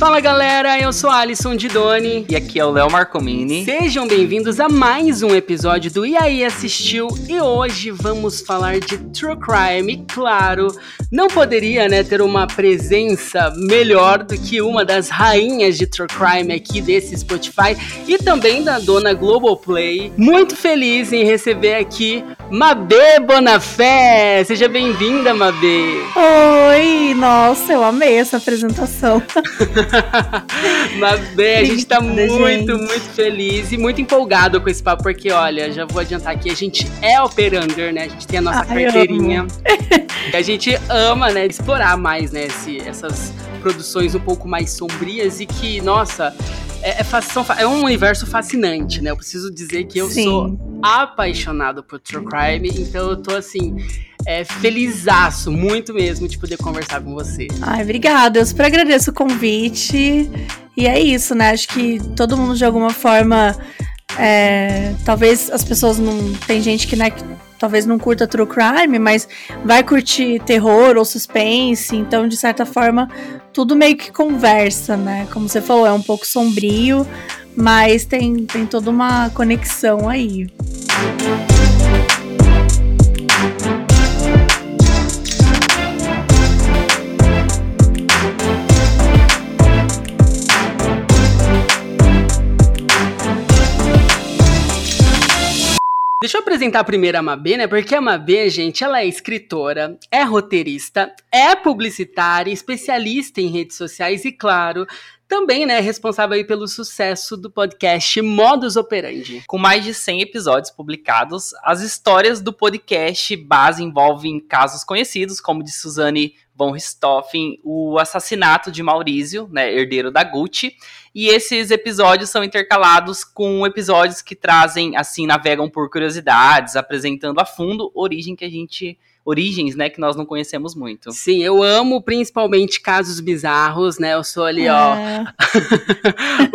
Fala galera, eu sou Alisson Didoni. E aqui é o Léo Marcomini. Sejam bem-vindos a mais um episódio do E aí Assistiu. E hoje vamos falar de True Crime. E claro, não poderia né, ter uma presença melhor do que uma das rainhas de True Crime aqui desse Spotify e também da dona Globoplay. Muito feliz em receber aqui Mabê Bonafé. Seja bem-vinda, Mabê. Oi, nossa, eu amei essa apresentação. Mas bem, a gente tá muito, gente. muito feliz e muito empolgado com esse papo, porque olha, já vou adiantar aqui, a gente é operander, né? A gente tem a nossa Ai, carteirinha. e a gente ama, né, explorar mais, né, esse, essas produções um pouco mais sombrias e que, nossa, é, é, são, é, um universo fascinante, né? Eu preciso dizer que eu Sim. sou apaixonado por True Crime, então eu tô assim é, felizaço, muito mesmo, de poder conversar com você. Ai, obrigada. Eu super agradeço o convite. E é isso, né? Acho que todo mundo, de alguma forma. É, talvez as pessoas não. Tem gente que, né, talvez não curta true crime, mas vai curtir terror ou suspense. Então, de certa forma, tudo meio que conversa, né? Como você falou, é um pouco sombrio, mas tem, tem toda uma conexão aí. Deixa eu apresentar primeiro a Mabê, né? Porque a Mabê, gente, ela é escritora, é roteirista, é publicitária, especialista em redes sociais e, claro, também, né, responsável aí pelo sucesso do podcast Modus Operandi. Com mais de 100 episódios publicados, as histórias do podcast base envolvem casos conhecidos, como de Suzane von Richthofen, o assassinato de Maurício, né, herdeiro da Gucci, e esses episódios são intercalados com episódios que trazem, assim, navegam por curiosidades, apresentando a fundo origem que a gente origens, né, que nós não conhecemos muito. Sim, eu amo principalmente casos bizarros, né? Eu sou ali, é. ó,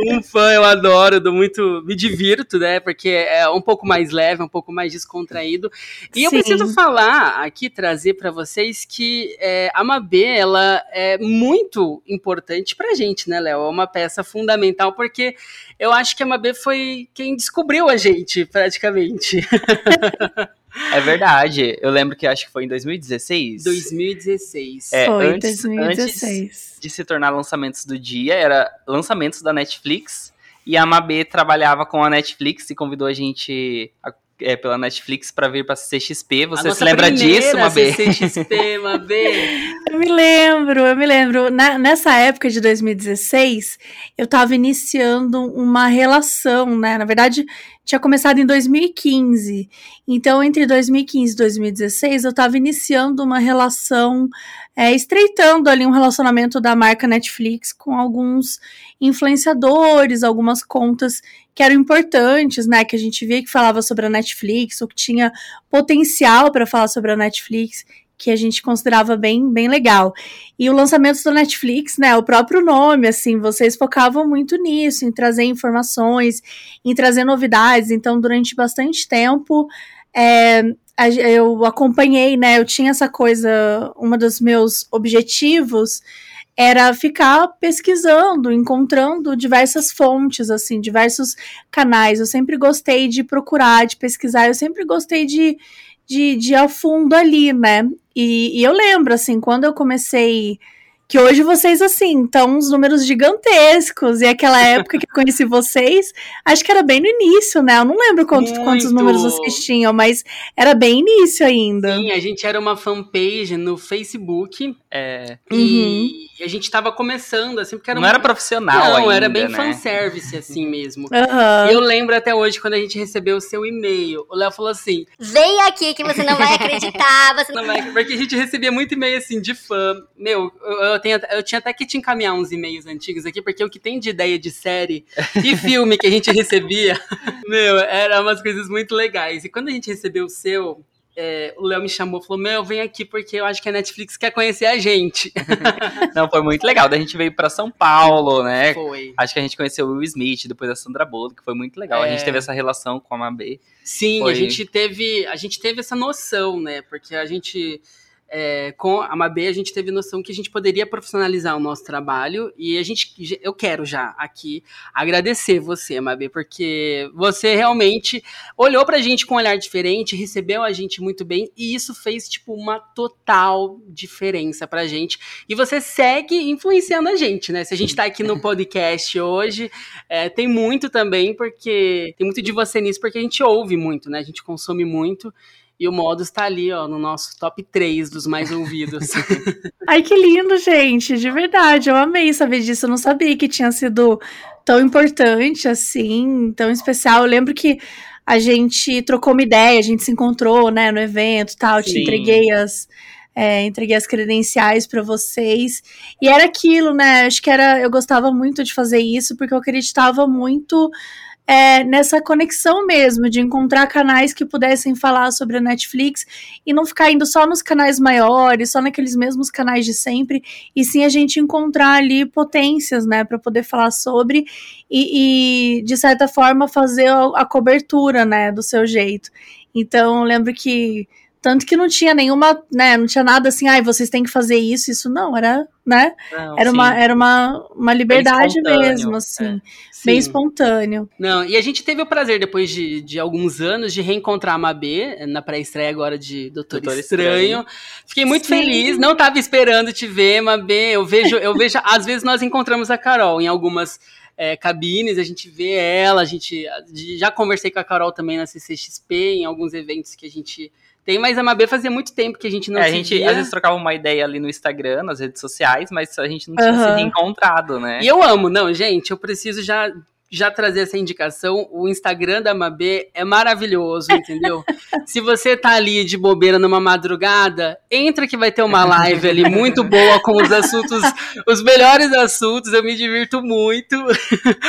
um fã, eu adoro, dou muito, me divirto, né? Porque é um pouco mais leve, um pouco mais descontraído. E Sim. eu preciso falar aqui, trazer para vocês que é, a Mabê, ela é muito importante pra gente, né, Léo? É uma peça fundamental porque eu acho que a Mabê foi quem descobriu a gente, praticamente. É verdade. Eu lembro que acho que foi em 2016. 2016. É, foi, antes, 2016. Antes de se tornar lançamentos do dia, era lançamentos da Netflix. E a Mabê trabalhava com a Netflix e convidou a gente a é, pela Netflix para vir para CXP. Você se lembra disso, Mabê? CXP, Mabê. eu me lembro, eu me lembro. Na, nessa época de 2016, eu estava iniciando uma relação, né? Na verdade, tinha começado em 2015. Então, entre 2015 e 2016, eu estava iniciando uma relação, é, estreitando ali um relacionamento da marca Netflix com alguns influenciadores, algumas contas que eram importantes, né? Que a gente via que falava sobre a Netflix, ou que tinha potencial para falar sobre a Netflix que a gente considerava bem, bem legal. E o lançamento do Netflix, né, o próprio nome, assim, vocês focavam muito nisso, em trazer informações, em trazer novidades. Então, durante bastante tempo, é, eu acompanhei, né, eu tinha essa coisa, um dos meus objetivos era ficar pesquisando, encontrando diversas fontes, assim, diversos canais. Eu sempre gostei de procurar, de pesquisar, eu sempre gostei de, de, de ir a fundo ali, né? E, e eu lembro, assim, quando eu comecei que hoje vocês, assim, estão uns números gigantescos. E aquela época que eu conheci vocês, acho que era bem no início, né? Eu não lembro quantos, quantos números vocês tinham, mas era bem início ainda. Sim, a gente era uma fanpage no Facebook. É, uhum. E a gente tava começando, assim, porque era Não era profissional Não, ainda, era bem né? fanservice, assim mesmo. Uhum. Eu lembro até hoje, quando a gente recebeu o seu e-mail, o Léo falou assim, vem aqui que você não vai acreditar, você não vai... Porque a gente recebia muito e-mail, assim, de fã. Meu, eu, eu, tenho, eu tinha até que te encaminhar uns e-mails antigos aqui, porque o que tem de ideia de série e filme que a gente recebia, meu, eram umas coisas muito legais. E quando a gente recebeu o seu, é, o Léo me chamou e falou: Meu, vem aqui porque eu acho que a Netflix quer conhecer a gente. Não, foi muito legal. Daí a gente veio para São Paulo, né? Foi. Acho que a gente conheceu o Will Smith, depois a Sandra Bullock, que foi muito legal. É... A gente é. teve essa relação com a Mabê. Sim, foi... a gente teve, a gente teve essa noção, né? Porque a gente é, com a Mabê, a gente teve noção que a gente poderia profissionalizar o nosso trabalho e a gente, eu quero já aqui agradecer você, Mabê, porque você realmente olhou pra gente com um olhar diferente, recebeu a gente muito bem e isso fez, tipo, uma total diferença pra gente. E você segue influenciando a gente, né? Se a gente tá aqui no podcast hoje, é, tem muito também, porque tem muito de você nisso, porque a gente ouve muito, né? A gente consome muito. E o Modus tá ali, ó, no nosso top 3 dos mais ouvidos. Ai, que lindo, gente. De verdade, eu amei saber disso. Eu não sabia que tinha sido tão importante assim, tão especial. Eu lembro que a gente trocou uma ideia, a gente se encontrou, né, no evento e tal. Eu te entreguei as. É, entreguei as credenciais para vocês e era aquilo, né? Acho que era, eu gostava muito de fazer isso porque eu acreditava muito é, nessa conexão mesmo, de encontrar canais que pudessem falar sobre a Netflix e não ficar indo só nos canais maiores, só naqueles mesmos canais de sempre, e sim a gente encontrar ali potências, né, para poder falar sobre e, e, de certa forma, fazer a, a cobertura, né, do seu jeito. Então, lembro que tanto que não tinha nenhuma, né, não tinha nada assim, ai, ah, vocês têm que fazer isso, isso não, era, né? Não, era, uma, era uma, uma liberdade mesmo, assim, é. bem espontâneo. Não, e a gente teve o prazer, depois de, de alguns anos, de reencontrar a Mabê, na pré-estreia agora de Doutor, Doutor Estranho. Estranho. Fiquei muito Sim. feliz, não estava esperando te ver, Mabê, eu vejo, eu vejo, às vezes nós encontramos a Carol em algumas é, cabines, a gente vê ela, a gente já conversei com a Carol também na CCXP, em alguns eventos que a gente tem, mas a Mabê fazia muito tempo que a gente não é, A gente às vezes trocava uma ideia ali no Instagram, nas redes sociais, mas a gente não tinha uhum. se reencontrado, né? E eu amo, não, gente, eu preciso já já trazer essa indicação, o Instagram da Mabê é maravilhoso, entendeu? Se você tá ali de bobeira numa madrugada, entra que vai ter uma live ali muito boa com os assuntos, os melhores assuntos, eu me divirto muito.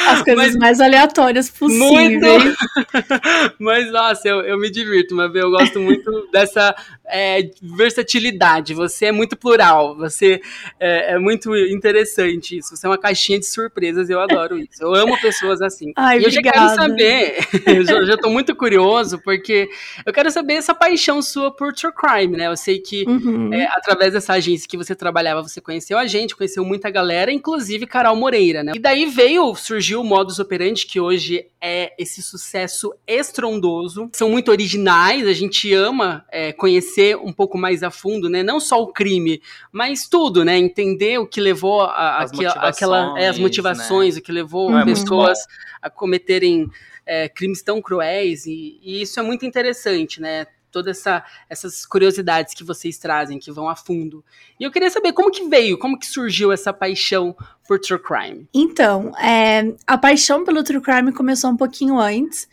As coisas Mas, mais aleatórias possíveis. Muito! Mas, nossa, eu, eu me divirto, Mabê, eu gosto muito dessa é, versatilidade, você é muito plural, você é, é muito interessante isso, você é uma caixinha de surpresas, eu adoro isso. Eu amo pessoas pessoas assim. Ai, e eu obrigada. já quero saber, eu já, já tô muito curioso, porque eu quero saber essa paixão sua por true crime, né? Eu sei que uhum. é, através dessa agência que você trabalhava, você conheceu a gente, conheceu muita galera, inclusive Carol Moreira, né? E daí veio, surgiu o Modus Operandi, que hoje é esse sucesso estrondoso. São muito originais, a gente ama é, conhecer um pouco mais a fundo, né? Não só o crime, mas tudo, né? Entender o que levou a, as, motivações, aquela, é, as motivações, né? o que levou uhum. pessoas a cometerem é, crimes tão cruéis, e, e, isso é muito interessante, né? Todas essa, essas curiosidades que vocês trazem, que vão a fundo. E eu queria saber como que veio, como que surgiu essa paixão por true crime? Então, é, a paixão pelo true crime começou um pouquinho antes.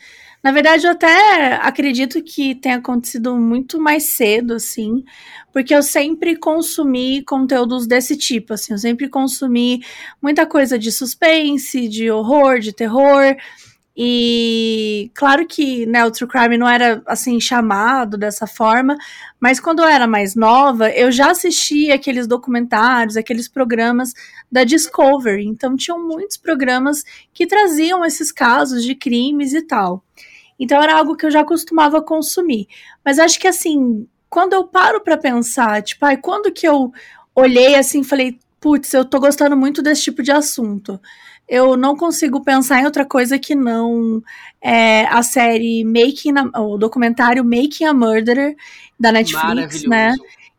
Na verdade, eu até acredito que tenha acontecido muito mais cedo, assim, porque eu sempre consumi conteúdos desse tipo, assim, eu sempre consumi muita coisa de suspense, de horror, de terror. E claro que né, o True Crime não era assim chamado dessa forma, mas quando eu era mais nova, eu já assistia aqueles documentários, aqueles programas da Discovery. Então tinham muitos programas que traziam esses casos de crimes e tal. Então era algo que eu já costumava consumir. Mas acho que assim, quando eu paro para pensar, tipo, ai, quando que eu olhei assim e falei, putz, eu tô gostando muito desse tipo de assunto. Eu não consigo pensar em outra coisa que não é, a série Making, a, o documentário Making a Murderer da Netflix, né?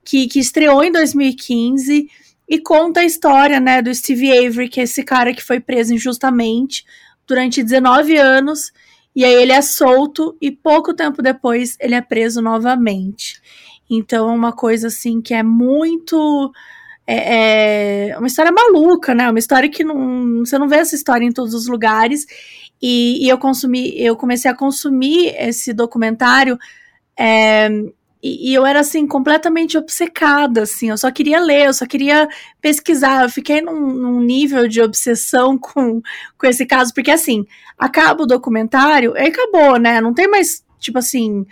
Que, que estreou em 2015 e conta a história, né, do Steve Avery, que é esse cara que foi preso injustamente durante 19 anos e aí ele é solto e pouco tempo depois ele é preso novamente. Então é uma coisa assim que é muito. É, é uma história maluca, né? Uma história que não, você não vê essa história em todos os lugares. E, e eu consumi, eu comecei a consumir esse documentário é, e, e, eu era, assim, completamente obcecada, assim. Eu só queria ler, eu só queria pesquisar. Eu fiquei num, num nível de obsessão com, com esse caso, porque, assim, acaba o documentário e acabou, né? Não tem mais, tipo assim,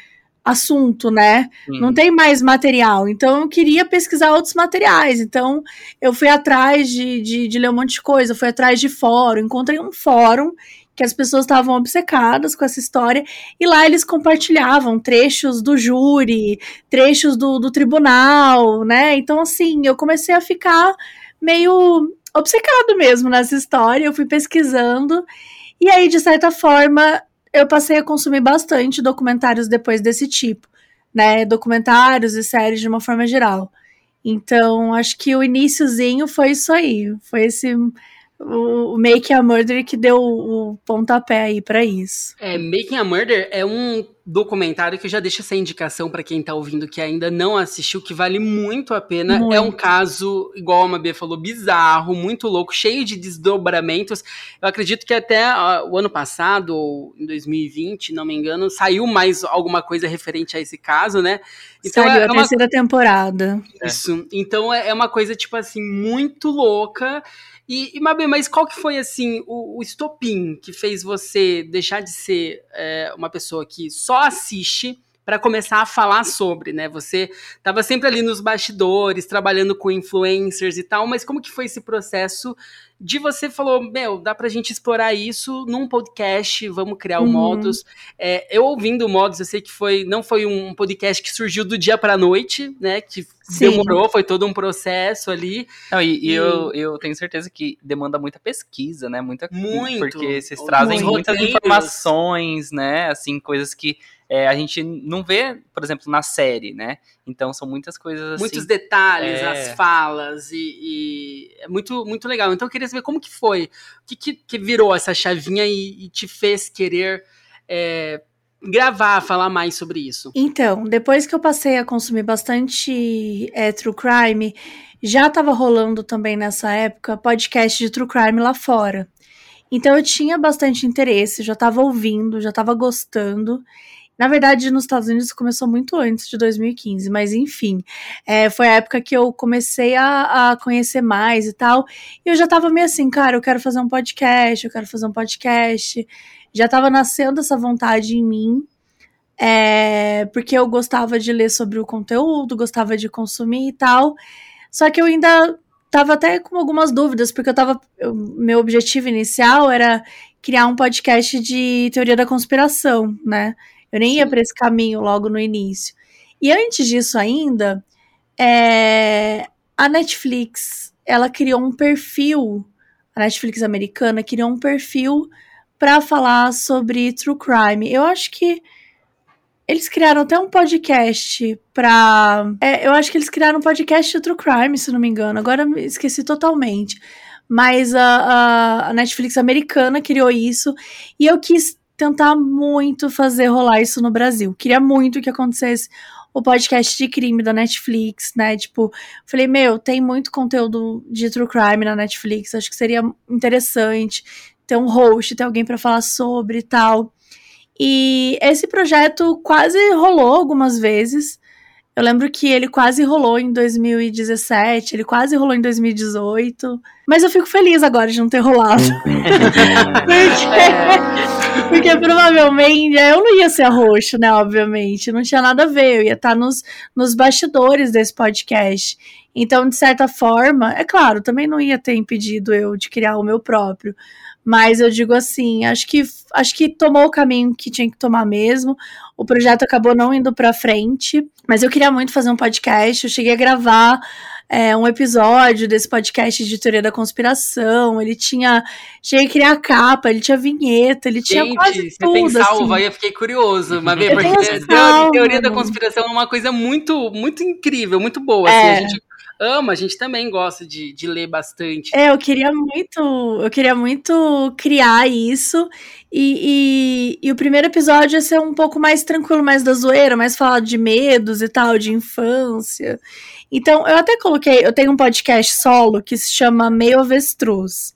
assunto, né? Não tem mais material. Então eu queria pesquisar outros materiais. Então eu fui atrás de, de, de, ler um monte de coisa, fui atrás de fórum, encontrei um fórum que as pessoas estavam obcecadas com essa história, e lá eles compartilhavam trechos do júri, trechos do, do tribunal, né? Então, assim, eu comecei a ficar meio obcecado mesmo nessa história, eu fui pesquisando, e aí, de certa forma, eu passei a consumir bastante documentários depois desse tipo, né? Documentários e séries de uma forma geral. Então, acho que o iníciozinho foi isso aí. Foi esse o, Making a Murder que deu o pontapé aí para isso. É, Making a Murder é um documentário que eu já deixo essa indicação para quem tá ouvindo que ainda não assistiu, que vale muito a pena. Muito. É um caso, igual a Mabê falou, bizarro, muito louco, cheio de desdobramentos. Eu acredito que até uh, o ano passado, ou em 2020, não me engano, saiu mais alguma coisa referente a esse caso, né? Então, saiu é, a uma... terceira temporada. Isso. Então é, é uma coisa, tipo assim, muito louca. E, e Mabê, mas qual que foi, assim, o, o estopim que fez você deixar de ser é, uma pessoa que só assiste para começar a falar sobre, né? Você estava sempre ali nos bastidores, trabalhando com influencers e tal, mas como que foi esse processo de você falou, meu, dá pra gente explorar isso num podcast, vamos criar o uhum. Modus. É, eu ouvindo o Modus, eu sei que foi, não foi um podcast que surgiu do dia pra noite, né, que Sim. demorou, foi todo um processo ali. Não, e, e, eu, eu tenho certeza que demanda muita pesquisa, né, muita... Muito. Porque vocês trazem muitas informações, né, assim, coisas que é, a gente não vê, por exemplo, na série, né? Então são muitas coisas assim. Muitos detalhes, é... as falas, e, e, é muito, muito legal. Então eu queria saber como que foi, o que, que, que virou essa chavinha e, e te fez querer é, gravar, falar mais sobre isso? Então, depois que eu passei a consumir bastante é, true crime, já estava rolando também nessa época podcast de true crime lá fora. Então eu tinha bastante interesse, já estava ouvindo, já estava gostando. Na verdade, nos Estados Unidos começou muito antes de 2015, mas enfim, é, foi a época que eu comecei a, a, conhecer mais e tal. E eu já tava meio assim, cara, eu quero fazer um podcast, eu quero fazer um podcast. Já tava nascendo essa vontade em mim, é, porque eu gostava de ler sobre o conteúdo, gostava de consumir e tal. Só que eu ainda tava até com algumas dúvidas, porque eu tava. Eu, meu objetivo inicial era criar um podcast de teoria da conspiração, né? Eu nem ia para esse caminho logo no início. E antes disso ainda, é, a Netflix, ela criou um perfil, a Netflix americana criou um perfil para falar sobre true crime. Eu acho que eles criaram até um podcast pra. É, eu acho que eles criaram um podcast de True Crime, se não me engano. Agora me esqueci totalmente. Mas a, a, Netflix americana criou isso. E eu quis tentar muito fazer rolar isso no Brasil. Queria muito que acontecesse o podcast de crime da Netflix, né? Tipo, falei, meu, tem muito conteúdo de true crime na Netflix, acho que seria interessante ter um host, ter alguém para falar sobre e tal. E esse projeto quase rolou algumas vezes. Eu lembro que ele quase rolou em 2017, ele quase rolou em 2018. Mas eu fico feliz agora de não ter rolado. porque, porque provavelmente eu não ia ser a roxo, né? Obviamente. Não tinha nada a ver. Eu ia estar nos, nos bastidores desse podcast. Então, de certa forma, é claro, também não ia ter impedido eu de criar o meu próprio. Mas eu digo assim, acho que acho que tomou o caminho que tinha que tomar mesmo. O projeto acabou não indo para frente, mas eu queria muito fazer um podcast. Eu cheguei a gravar é, um episódio desse podcast de teoria da conspiração. Ele tinha. Cheguei a criar capa, ele tinha vinheta, ele tinha Gente, quase você tudo. Tem salva, assim. eu fiquei curioso, mas porque teoria, teoria da conspiração é uma coisa muito, muito incrível, muito boa. É. Assim, a gente ama, a gente também gosta de, de ler bastante. É, eu queria muito, eu queria muito criar isso. E, e, e, o primeiro episódio ia ser um pouco mais tranquilo, mais da zoeira, mais falar de medos e tal, de infância. Então, eu até coloquei, eu tenho um podcast solo que se chama Meio Avestruz.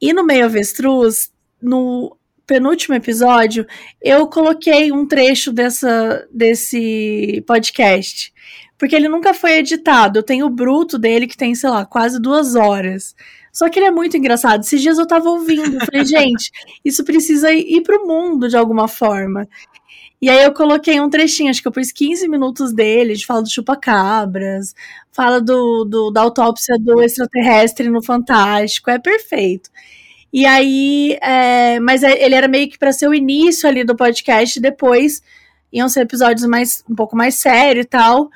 E no Meio Avestruz, no penúltimo episódio, eu coloquei um trecho dessa, desse podcast porque ele nunca foi editado. Eu tenho o bruto dele, que tem, sei lá, quase duas horas. Só que ele é muito engraçado. Esses dias eu tava ouvindo, falei, gente, isso precisa ir pro mundo de alguma forma. E aí eu coloquei um trechinho, acho que eu pus 15 minutos dele, de fala do chupa-cabras, fala do, do, da autópsia do extraterrestre no Fantástico, é perfeito. E aí, é, mas é, ele era meio que para ser o início ali do podcast, depois iam ser episódios mais um pouco mais sério e tal,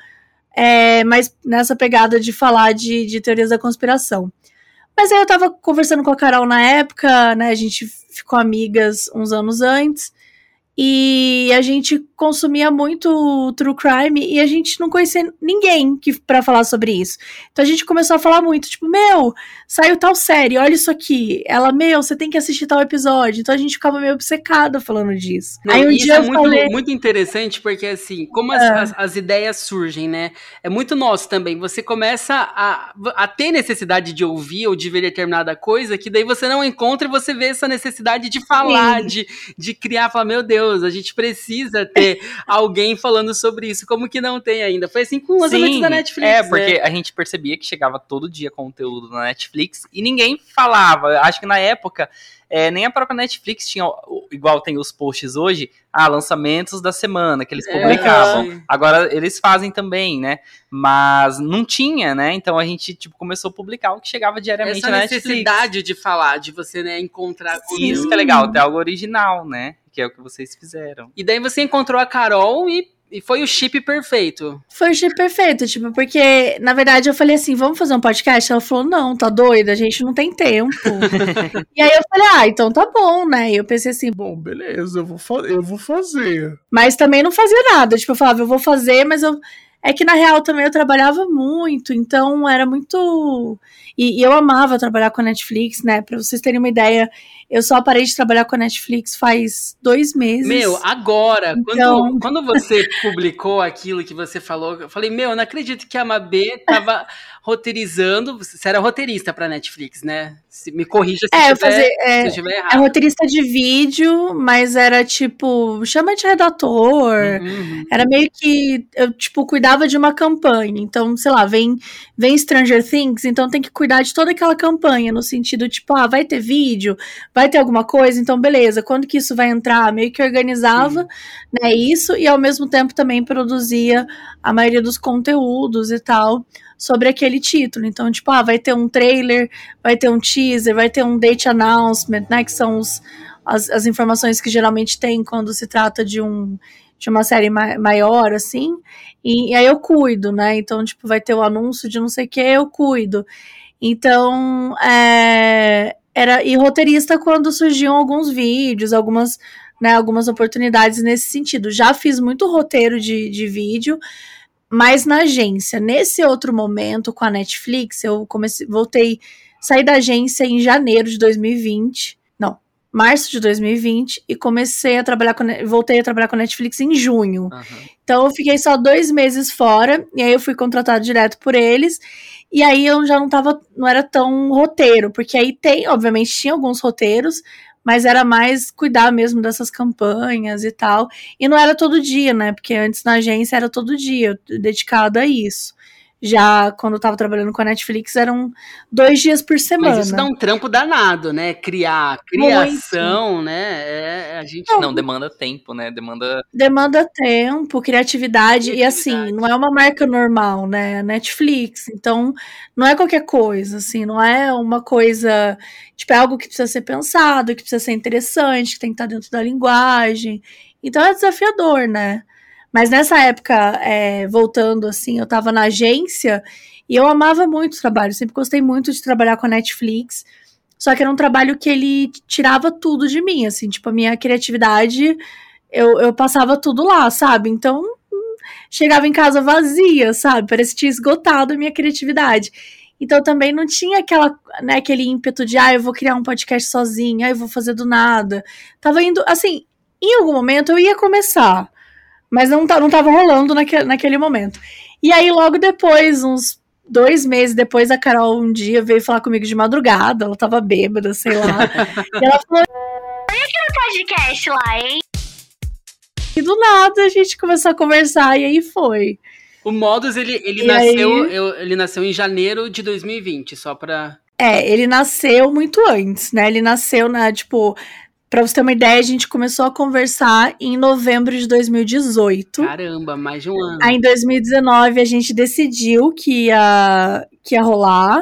é, mas nessa pegada de falar de, de teorias da conspiração. Mas aí eu tava conversando com a Carol na época, né? A gente ficou amigas uns anos antes. E a gente consumia muito true crime e a gente não conhecia ninguém que para falar sobre isso. Então a gente começou a falar muito, tipo, meu, saiu tal série, olha isso aqui. Ela, meu, você tem que assistir tal episódio. Então a gente ficava meio obcecada falando disso. Não, Aí um isso dia é muito, falei, muito interessante, porque assim, como as, É. as, as ideias surgem, né? É muito nosso também. Você começa a, a ter necessidade de ouvir ou de ver determinada coisa, que daí você não encontra e você vê essa necessidade de falar, Sim. de, de criar, falar, meu Deus, a gente precisa ter alguém falando sobre isso. Como que não tem ainda? Foi assim com os lançamentos da Netflix. É, porque né? a gente percebia que chegava todo dia conteúdo na Netflix e ninguém falava. Acho que na época, é, nem a própria Netflix tinha, o- igual tem os posts hoje, ah, lançamentos da semana que eles É, publicavam. sim. Agora eles fazem também, né? Mas não tinha, né? Então a gente tipo, começou a publicar o que chegava diariamente Essa na Netflix. necessidade de falar, de você né, encontrar E Isso que é legal, ter algo original, né? Que é o que vocês fizeram. E daí você encontrou a Carol e, e foi o chip perfeito. Foi o chip perfeito, tipo, porque, na verdade, eu falei assim, vamos fazer um podcast? Ela falou, não, tá doida, a gente não tem tempo. e aí eu falei, ah, então tá bom, né? E eu pensei assim, Bom, beleza, eu vou, fa- eu vou fazer. mas também não fazia nada. Tipo, eu falava, eu vou fazer, mas eu. É que na real também eu trabalhava muito, então era muito. E, e eu amava trabalhar com a Netflix, né? Pra vocês terem uma ideia, eu só parei de trabalhar com a Netflix faz dois meses. Meu, agora, Então- quando, quando você publicou aquilo que você falou, eu falei, meu, eu não acredito que a Mabê tava roteirizando. Você era roteirista pra Netflix, né? Se, me corrija se, é, eu tiver, fazia. se É, eu estiver é errado. roteirista de vídeo, mas era tipo, chama de redator. Uhum. Era meio que eu, tipo, cuidava de uma campanha. Então, sei lá, vem, vem Stranger Things, então tem que cuidar de toda aquela campanha, no sentido, tipo, ah, vai ter vídeo, vai ter alguma coisa, então beleza, quando que isso vai entrar? Meio que organizava, né, isso, e ao mesmo tempo também produzia a maioria dos conteúdos e tal sobre aquele título. Então, tipo, ah, vai ter um trailer, vai ter um teaser, vai ter um date announcement, né, que são os, as, as informações que geralmente tem quando se trata de um de uma série ma maior, assim, e, e, aí eu cuido, né? Então, tipo, vai ter o anúncio de não sei o que, eu cuido. Então, é, era e roteirista quando surgiam alguns vídeos, algumas, né, algumas oportunidades nesse sentido. Já fiz muito roteiro de, de vídeo, mas na agência. Nesse outro momento, com a Netflix, eu comecei, voltei, saí da agência em janeiro de 2020. Não, março de 2020 e comecei a trabalhar com voltei a trabalhar com a Netflix em junho. Uhum. Então eu fiquei só dois meses fora e aí eu fui contratado direto por eles. E aí eu já não tava, não era tão roteiro, porque aí tem, obviamente, tinha alguns roteiros, mas era mais cuidar mesmo dessas campanhas e tal. E não era todo dia, né? Porque antes na agência era todo dia, dedicado a isso. Já quando eu tava trabalhando com a Netflix, eram dois dias por semana. Mas isso dá um trampo danado, né? Criar, criação, né? É, a gente Não, demanda tempo, né? Demanda. Demanda tempo, criatividade, e assim, Criatividade. não é uma marca normal, né? Netflix, então não é qualquer coisa, assim, não é uma coisa, tipo, é algo que precisa ser pensado, que precisa ser interessante, que tem que estar dentro da linguagem. Então é desafiador, né? Mas nessa época, é, voltando assim, eu tava na agência e eu amava muito o trabalho, sempre gostei muito de trabalhar com a Netflix. Só que era um trabalho que ele tirava tudo de mim, assim, tipo, a minha criatividade, eu, eu passava tudo lá, sabe? Então, hum, chegava em casa vazia, sabe? Parecia que tinha esgotado a minha criatividade. Então também não tinha aquela, né, aquele ímpeto de, ah, eu vou criar um podcast sozinha, ah, eu vou fazer do nada. Tava indo, assim, em algum momento eu ia começar, mas não, tá, não tava rolando naquele, naquele momento. E aí, logo depois, uns dois meses depois, a Carol um dia veio falar comigo de madrugada, ela tava bêbada, sei lá. e ela falou, podcast lá, hein? e do nada a gente começou a conversar, e aí foi. O Modus, ele, ele, E nasceu, aí? eu- ele nasceu em janeiro de 2020, só pra. É, ele nasceu muito antes, né? Ele nasceu na, tipo, Pra você ter uma ideia, a gente começou a conversar em novembro de 2018. Caramba, mais de um ano. Aí em 2019 a gente decidiu que ia, que ia rolar.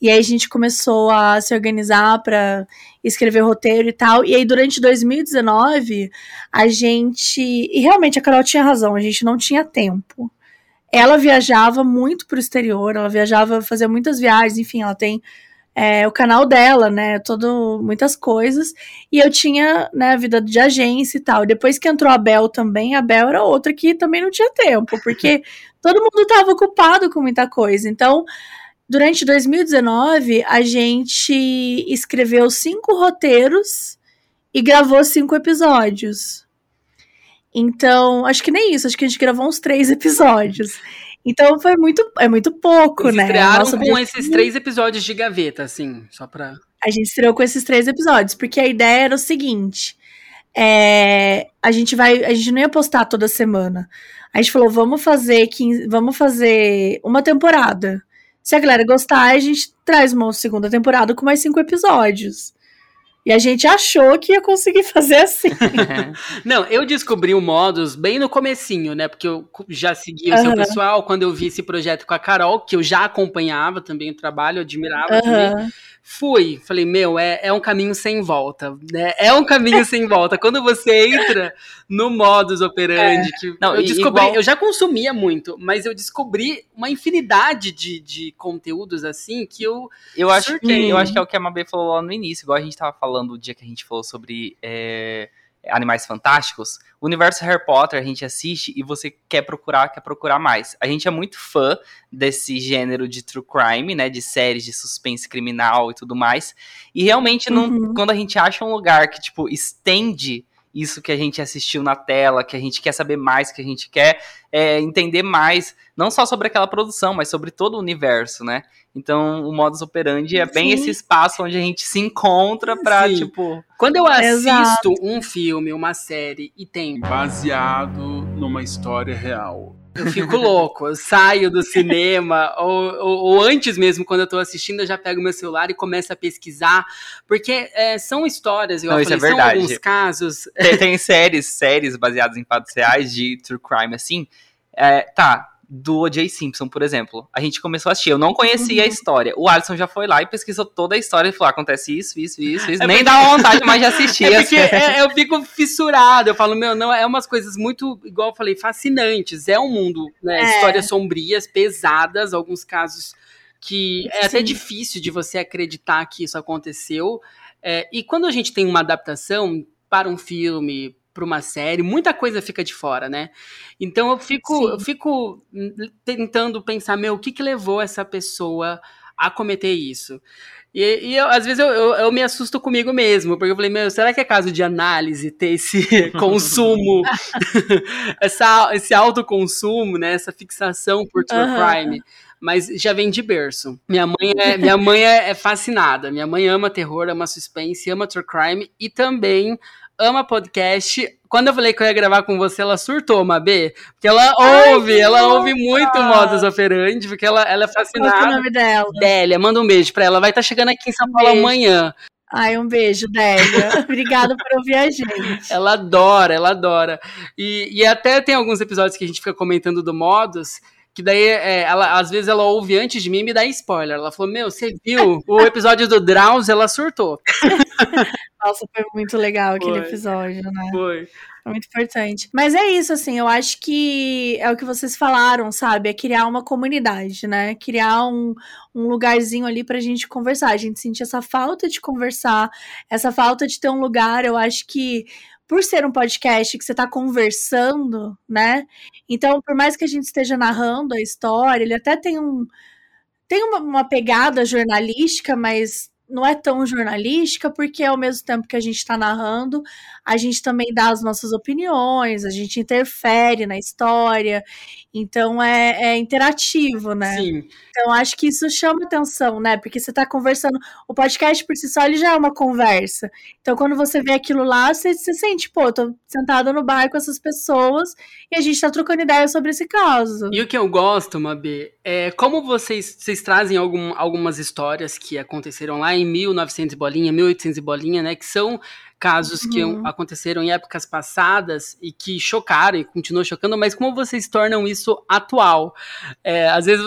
E aí a gente começou a se organizar para escrever roteiro e tal. E aí durante 2019 a gente. E realmente a Carol tinha razão, a gente não tinha tempo. Ela viajava muito pro exterior, ela viajava, fazia muitas viagens, enfim, ela tem é, o canal dela, né? Todo, muitas coisas. E eu tinha, né, vida de agência e tal. Depois que entrou a Bel também, a Bel era outra que também não tinha tempo, porque todo mundo estava ocupado com muita coisa. Então, durante 2019, a gente escreveu cinco roteiros e gravou cinco episódios. Então, acho que nem isso, acho que a gente gravou uns três episódios. Então foi muito, é muito pouco, Eles né? estrearam Nosso com objetivo- esses três episódios de gaveta, assim, só pra. A gente estreou com esses três episódios, porque a ideia era o seguinte: é, a gente vai, a gente não ia postar toda semana. A gente falou, vamos fazer 15, vamos fazer uma temporada. Se a galera gostar, a gente traz uma segunda temporada com mais cinco episódios. E a gente achou que ia conseguir fazer assim. Não, eu descobri o Modus bem no comecinho, né? Porque eu já seguia o seu pessoal quando eu vi esse projeto com a Carol, que eu já acompanhava também o trabalho, admirava também. Fui, falei, meu, é, é um caminho sem volta, né? É um caminho sem volta. Quando você entra no modus operandi, que Não, eu descobri, igual- eu já consumia muito, mas eu descobri uma infinidade de, de conteúdos assim que eu. Eu acho, que, eu acho que é o que a Mabê falou lá no início, igual a gente tava falando o dia que a gente falou sobre é, Animais Fantásticos. O universo Harry Potter a gente assiste e você quer procurar, quer procurar mais. A gente é muito fã desse gênero de true crime, né? De séries de suspense criminal e tudo mais. E realmente, não, Uhum. quando a gente acha um lugar que, tipo, estende isso que a gente assistiu na tela, que a gente quer saber mais, que a gente quer é, entender mais, não só sobre aquela produção, mas sobre todo o universo, né? Então, o modus operandi é bem Sim. esse espaço onde a gente se encontra pra, Sim. tipo. Quando eu assisto Exato. um filme, uma série e tem Baseado numa história real. Eu fico louco, eu saio do cinema, ou, ou- ou antes mesmo, quando eu tô assistindo, eu já pego meu celular e começo a pesquisar, porque é, são histórias, Não, eu isso é falei, verdade. são alguns casos. Tem, tem séries, séries baseadas em fatos reais de true crime, assim. É, tá, do O.J. Simpson, por exemplo. A gente começou a assistir, eu não conhecia a Uhum. história. O Alisson já foi lá e pesquisou toda a história e falou: "Ah, acontece isso, isso, isso, isso. É Nem porque- dá vontade mais de assistir. É a porque é, eu fico fissurado, eu falo, meu, não, é umas coisas muito, igual eu falei, fascinantes. É um mundo, né? É. Histórias sombrias, pesadas, alguns casos que é até Sim. difícil de você acreditar que isso aconteceu. É, e quando a gente tem uma adaptação para um filme, para uma série, muita coisa fica de fora, né? Então eu fico, Sim. eu fico tentando pensar, meu, o que que levou essa pessoa a cometer isso? E, e eu, às vezes eu, eu, eu me assusto comigo mesmo, porque eu falei, meu, será que é caso de análise ter esse consumo, essa, esse autoconsumo, né, essa fixação por true Aham. crime? Mas já vem de berço. Minha mãe, é, minha mãe é, é fascinada. Minha mãe ama terror, ama suspense, ama true crime e também ama podcast. Quando eu falei que eu ia gravar com você, ela surtou, Mabê. Porque ela Ai, ouve, ela fofa! ouve muito Modus Operandi, porque ela, ela é Qual que é o fascinada. nome dela? Délia, manda um beijo pra ela. Vai estar chegando aqui em São Paulo beijo. amanhã. Ai, um beijo, Délia. Obrigada por ouvir a gente. Ela adora, ela adora. E, e até tem alguns episódios que a gente fica comentando do Modus, que daí é, ela, às vezes ela ouve antes de mim e me dá spoiler. Ela falou: Meu, você viu o episódio do Drauz? Ela surtou. Nossa, foi muito legal aquele Foi. episódio, né? Foi. É muito importante. Mas é isso, assim, eu acho que é o que vocês falaram, sabe? É criar uma comunidade, né? Criar um, um lugarzinho ali pra gente conversar. A gente sentir essa falta de conversar, essa falta de ter um lugar, eu acho que. Por ser um podcast que você tá conversando, né? Então, por mais que a gente esteja narrando a história, ele até tem um. Tem uma, uma pegada jornalística, mas não é tão jornalística, porque ao mesmo tempo que a gente está narrando, a gente também dá as nossas opiniões, a gente interfere na história, então é, é interativo, né? Sim. Então acho que isso chama atenção, né? Porque você está conversando, o podcast por si só ele já é uma conversa. Então quando você vê aquilo lá, você, você sente, pô, tô sentada no bar com essas pessoas e a gente está trocando ideia sobre esse caso. E o que eu gosto, Mabê, é como vocês, vocês trazem algum, algumas histórias que aconteceram lá em 1900 bolinha, 1800 bolinha, né, que são casos que uhum. aconteceram em épocas passadas e que chocaram e continuam chocando, mas como vocês tornam isso atual? É, às vezes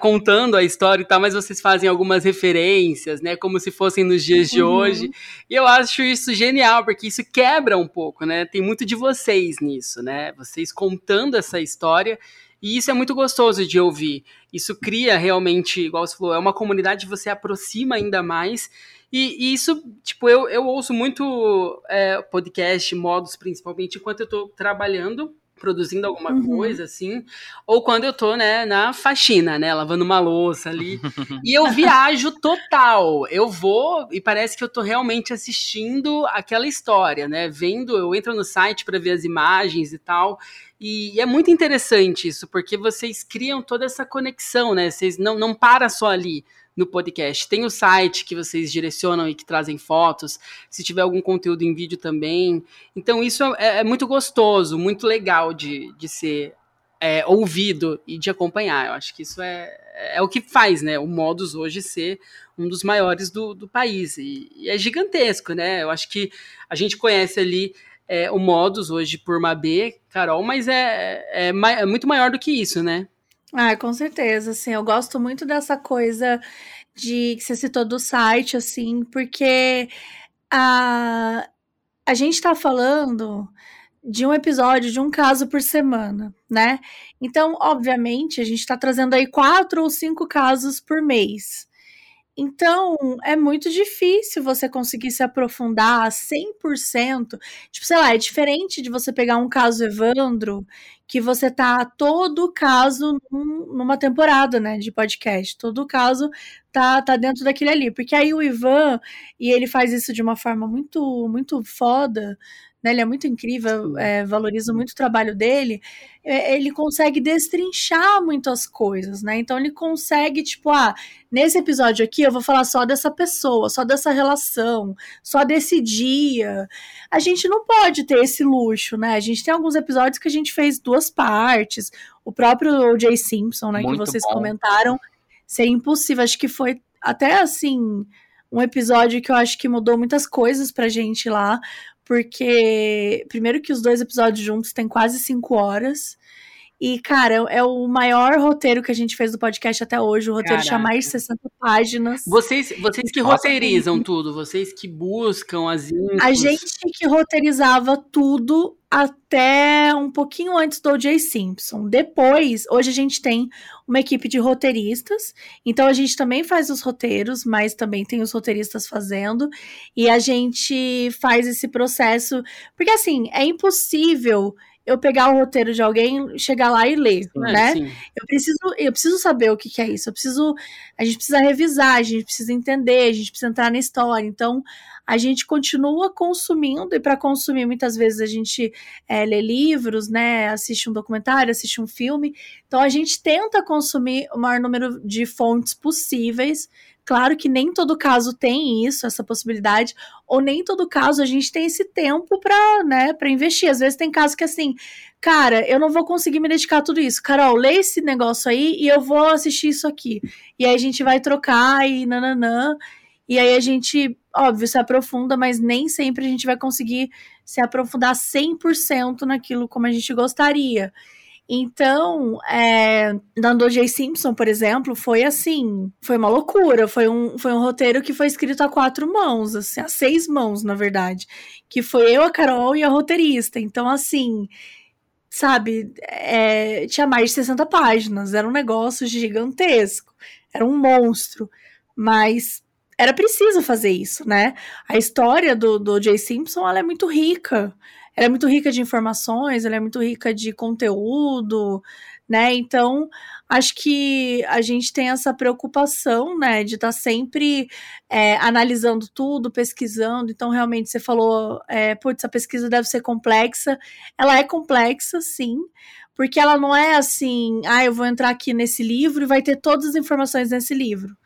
contando a história e tal, mas vocês fazem algumas referências, né, como se fossem nos dias de uhum. hoje. E eu acho isso genial, porque isso quebra um pouco, né? Tem muito de vocês nisso, né? Vocês contando essa história e isso é muito gostoso de ouvir. Isso cria realmente, igual você falou, é uma comunidade que você aproxima ainda mais e, e isso, tipo, eu, eu ouço muito é, podcast, modos principalmente, enquanto eu tô trabalhando produzindo alguma uhum. coisa, assim, ou quando eu tô, né, na faxina, né, lavando uma louça ali, e eu viajo total, eu vou e parece que eu tô realmente assistindo aquela história, né, vendo, eu entro no site para ver as imagens e tal, e é muito interessante isso, porque vocês criam toda essa conexão, né, vocês não, não para só ali, no podcast. Tem o site que vocês direcionam e que trazem fotos, se tiver algum conteúdo em vídeo também. Então, isso é, é muito gostoso, muito legal de, de ser é, ouvido e de acompanhar. Eu acho que isso é, é o que faz, né? O Modus hoje ser um dos maiores do, do país. E, e é gigantesco, né? Eu acho que a gente conhece ali é, o Modus hoje por Mabê, Carol, mas é, é, é muito maior do que isso, né? Ah, com certeza, assim, eu gosto muito dessa coisa de que você citou do site, assim, porque a, a gente tá falando de um episódio, de um caso por semana, né? Então, obviamente, a gente tá trazendo aí quatro ou cinco casos por mês. Então, é muito difícil você conseguir se aprofundar 100%. Tipo, sei lá, é diferente de você pegar um caso Evandro, que você tá todo caso num, numa temporada, né, de podcast. Todo caso tá, tá dentro daquele ali. Porque aí o Ivan, e ele faz isso de uma forma muito, muito foda, né? Ele é muito incrível, é, valorizo muito o trabalho dele. É, ele consegue destrinchar muitas coisas, né? Então ele consegue, tipo, ah, nesse episódio aqui eu vou falar só dessa pessoa, só dessa relação, só desse dia. A gente não pode ter esse luxo, né? A gente tem alguns episódios que a gente fez duas partes. O próprio O.J. Simpson, né, muito que vocês bom. comentaram, ser impossível. Acho que foi até assim um episódio que eu acho que mudou muitas coisas pra gente lá, porque, primeiro, que os dois episódios juntos têm quase cinco horas. E, cara, é o maior roteiro que a gente fez do podcast até hoje. O roteiro Caraca. tinha mais de 60 páginas. Vocês, vocês que Nossa, roteirizam tudo, vocês que buscam as infos. A gente que roteirizava tudo até um pouquinho antes do O.J. Simpson. Depois, hoje a gente tem uma equipe de roteiristas, então a gente também faz os roteiros, mas também tem os roteiristas fazendo, e a gente faz esse processo, porque assim, é impossível eu pegar o roteiro de alguém, chegar lá e ler, sim, né? Sim. Eu preciso, eu preciso saber o que, que, é isso. Eu preciso, a gente precisa revisar, a gente precisa entender, a gente precisa entrar na história. Então, a gente continua consumindo e para consumir muitas vezes a gente é, lê livros, né? Assiste um documentário, assiste um filme. Então, a gente tenta consumir o maior número de fontes possíveis Claro que nem todo caso tem isso, essa possibilidade, ou nem todo caso a gente tem esse tempo para, né, para investir. Às vezes tem casos que assim, cara, eu não vou conseguir me dedicar a tudo isso. Carol, lê esse negócio aí e eu vou assistir isso aqui. E aí a gente vai trocar e nananã. E aí a gente, óbvio, se aprofunda, mas nem sempre a gente vai conseguir se aprofundar 100% naquilo como a gente gostaria. Então, é, Nando J. Simpson, por exemplo, foi assim, foi uma loucura, foi um, foi um roteiro que foi escrito a quatro mãos, assim, a seis mãos, na verdade, que foi eu, a Carol e a roteirista. Então, assim, sabe, é, tinha mais de 60 páginas, era um negócio gigantesco, era um monstro, mas era preciso fazer isso, né? A história do, do J. Simpson, ela é muito rica, ela é muito rica de informações, ela é muito rica de conteúdo, né? Então, acho que a gente tem essa preocupação, né, de estar tá sempre é, analisando tudo, pesquisando. Então, realmente, você falou, é, putz, a pesquisa deve ser complexa. Ela é complexa, sim, porque ela não é assim, ah, eu vou entrar aqui nesse livro e vai ter todas as informações nesse livro.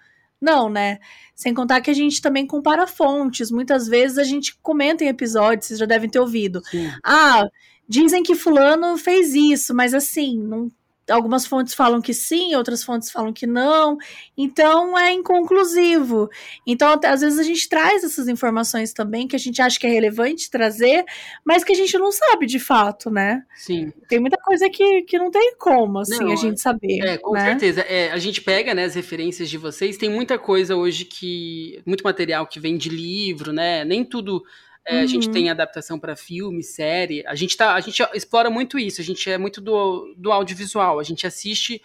Não, né? Sem contar que a gente também compara fontes. Muitas vezes a gente comenta em episódios, vocês já devem ter ouvido. Sim. Ah, dizem que fulano fez isso, mas assim, não algumas fontes falam que sim, outras fontes falam que não. Então é inconclusivo. Então, às vezes a gente traz essas informações também que a gente acha que é relevante trazer, mas que a gente não sabe de fato, né? Sim. Tem muita coisa que, que não tem como, assim, Não, a gente saber. É, com né? certeza. É, a gente pega, né, as referências de vocês. Tem muita coisa hoje que. Muito material que vem de livro, né? Nem tudo. É, A gente Uhum. tem adaptação para filme, série. A gente, tá, a gente explora muito isso. A gente é muito do, do audiovisual. A gente assiste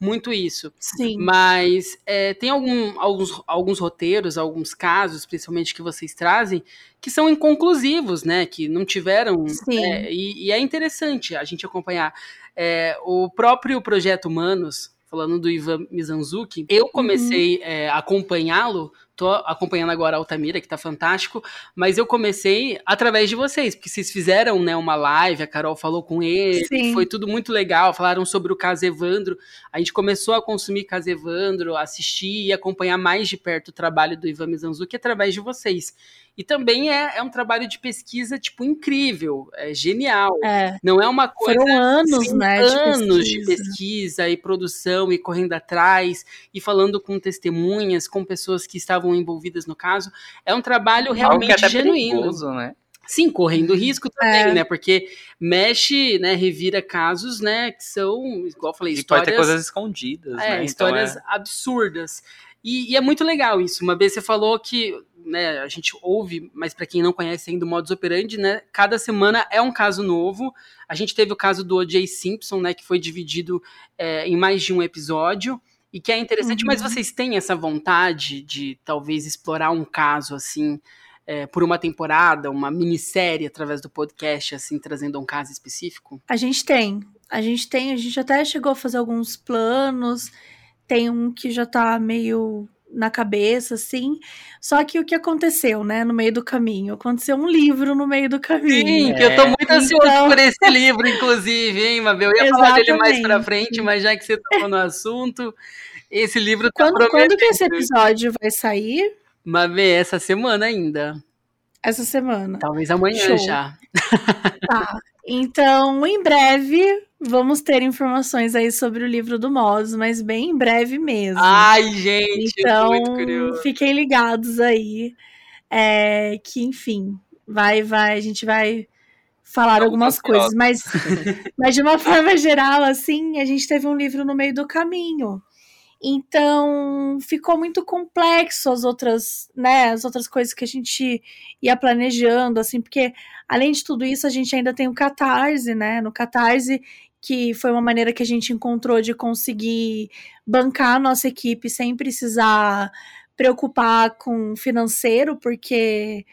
muito isso. Sim. Mas é, tem algum- alguns, alguns roteiros, alguns casos, principalmente que vocês trazem, que são inconclusivos, né? Que não tiveram. Sim. é, e, e é interessante a gente acompanhar. É, o próprio Projeto Humanos, falando do Ivan Mizanzuki, eu comecei é, a acompanhá-lo. Tô acompanhando agora a Altamira, que tá fantástico, mas eu comecei através de vocês, porque vocês fizeram né, uma live, a Carol falou com ele, Sim. foi tudo muito legal, falaram sobre o caso Evandro, a gente começou a consumir caso Evandro, assistir e acompanhar mais de perto o trabalho do Ivan Mizanzuki através de vocês. E também é, é um trabalho de pesquisa, tipo, incrível, é genial. É. Não é uma coisa Foram anos, Sim, né? anos de pesquisa. pesquisa e produção e correndo atrás e falando com testemunhas, com pessoas que estavam envolvidas no caso. É um trabalho é realmente até genuíno. perigoso, né? Sim, correndo risco também, É. né? Porque mexe, né, revira casos, né, que são, igual eu falei, E pode histórias ter coisas escondidas, é, né? Então histórias é- absurdas. E, e é muito legal isso. Uma vez você falou que né, a gente ouve, mas para quem não conhece ainda o modus operandi, né, cada semana é um caso novo. A gente teve o caso do O.J. Simpson, né, que foi dividido é, em mais de um episódio e que é interessante. Uhum. Mas vocês têm essa vontade de talvez explorar um caso assim? é, por uma temporada, uma minissérie através do podcast, assim, trazendo um caso específico? A gente tem. A gente tem, a gente até chegou a fazer alguns planos. Tem um que já tá meio na cabeça, assim. Só que o que aconteceu, né, no meio do caminho? Aconteceu um livro no meio do caminho. Sim, É. que eu tô muito ansioso Então- por esse livro, inclusive, hein, Mabel? Eu ia falar dele mais pra Exatamente. frente, mas já que você tocou no assunto, esse livro tá Quando, quando prometendo. que esse episódio vai sair? Mabel, essa semana ainda. Essa semana. Talvez amanhã Show. já. Tá. Então, em breve, vamos ter informações aí sobre o livro do Moz, mas bem em breve mesmo. Ai, gente, então, muito curioso. fiquem ligados aí. é, que, enfim, vai, vai, a gente vai falar algumas coisas, mas, mas de uma forma geral, assim, a gente teve um livro no meio do caminho. Então, ficou muito complexo as outras, né, as outras coisas que a gente ia planejando, assim, porque além de tudo isso, a gente ainda tem o Catarse, né? No Catarse, que foi uma maneira que a gente encontrou de conseguir bancar a nossa equipe sem precisar preocupar com financeiro, porque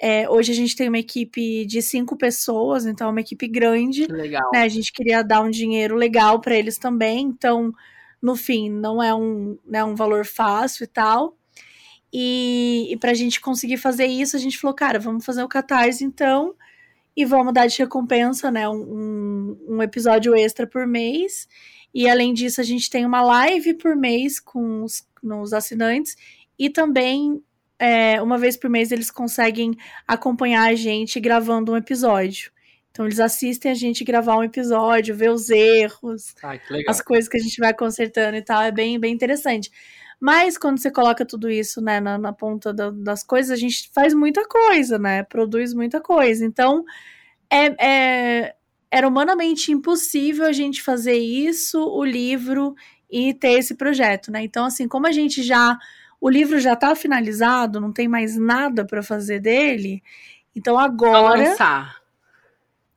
é, hoje a gente tem uma equipe de cinco pessoas, então é uma equipe grande legal. né, a gente queria dar um dinheiro legal para eles também, então, no fim, não é um, né, um valor fácil e tal. E, e para a gente conseguir fazer isso, a gente falou, cara, vamos fazer o Catarse então, e vamos dar de recompensa, né, um, um, episódio extra por mês. E além disso, a gente tem uma live por mês com os, nos assinantes, e também, é, uma vez por mês, eles conseguem acompanhar a gente gravando um episódio. Então eles assistem a gente gravar um episódio, ver os erros, as coisas que a gente vai consertando e tal, é bem, bem interessante. Mas quando você coloca tudo isso, né, na, na ponta da- das coisas, a gente faz muita coisa, né? Produz muita coisa. Então, é, é- era humanamente impossível a gente fazer isso, o livro e ter esse projeto, né? Então, assim, como a gente já. O livro já tá finalizado, não tem mais nada para fazer dele. Então Só agora. lançar.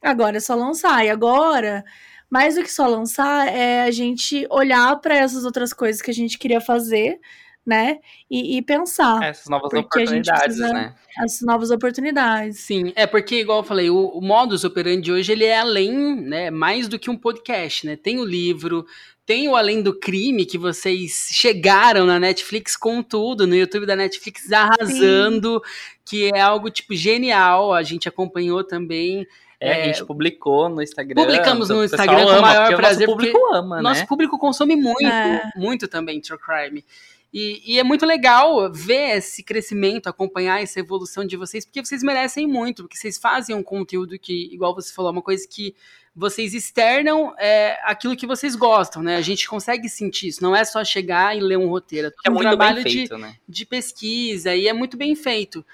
Agora é só lançar. E agora, mais do que só lançar, é a gente olhar para essas outras coisas que a gente queria fazer, né? E, e pensar Essas novas oportunidades, precisa- né? as novas oportunidades. Sim, é porque, igual eu falei, o, o modus operandi hoje, ele é além, né, mais do que um podcast, né? Tem o livro, tem o Além do Crime, que vocês chegaram na Netflix com tudo, no YouTube da Netflix arrasando, que é algo, tipo, genial, a gente acompanhou também. É, É, a gente publicou no Instagram. Publicamos no o pessoal Instagram com o ama, maior porque prazer, O nosso público ama, Nosso né? público consome muito, É. muito também True Crime. E, e, é muito legal ver esse crescimento, acompanhar essa evolução de vocês, porque vocês merecem muito, porque vocês fazem um conteúdo que, igual você falou, é uma coisa que vocês externam é, aquilo que vocês gostam, né? A gente consegue sentir isso, não é só chegar e ler um roteiro, é, é um muito trabalho feito, de, né? de pesquisa e é muito bem feito.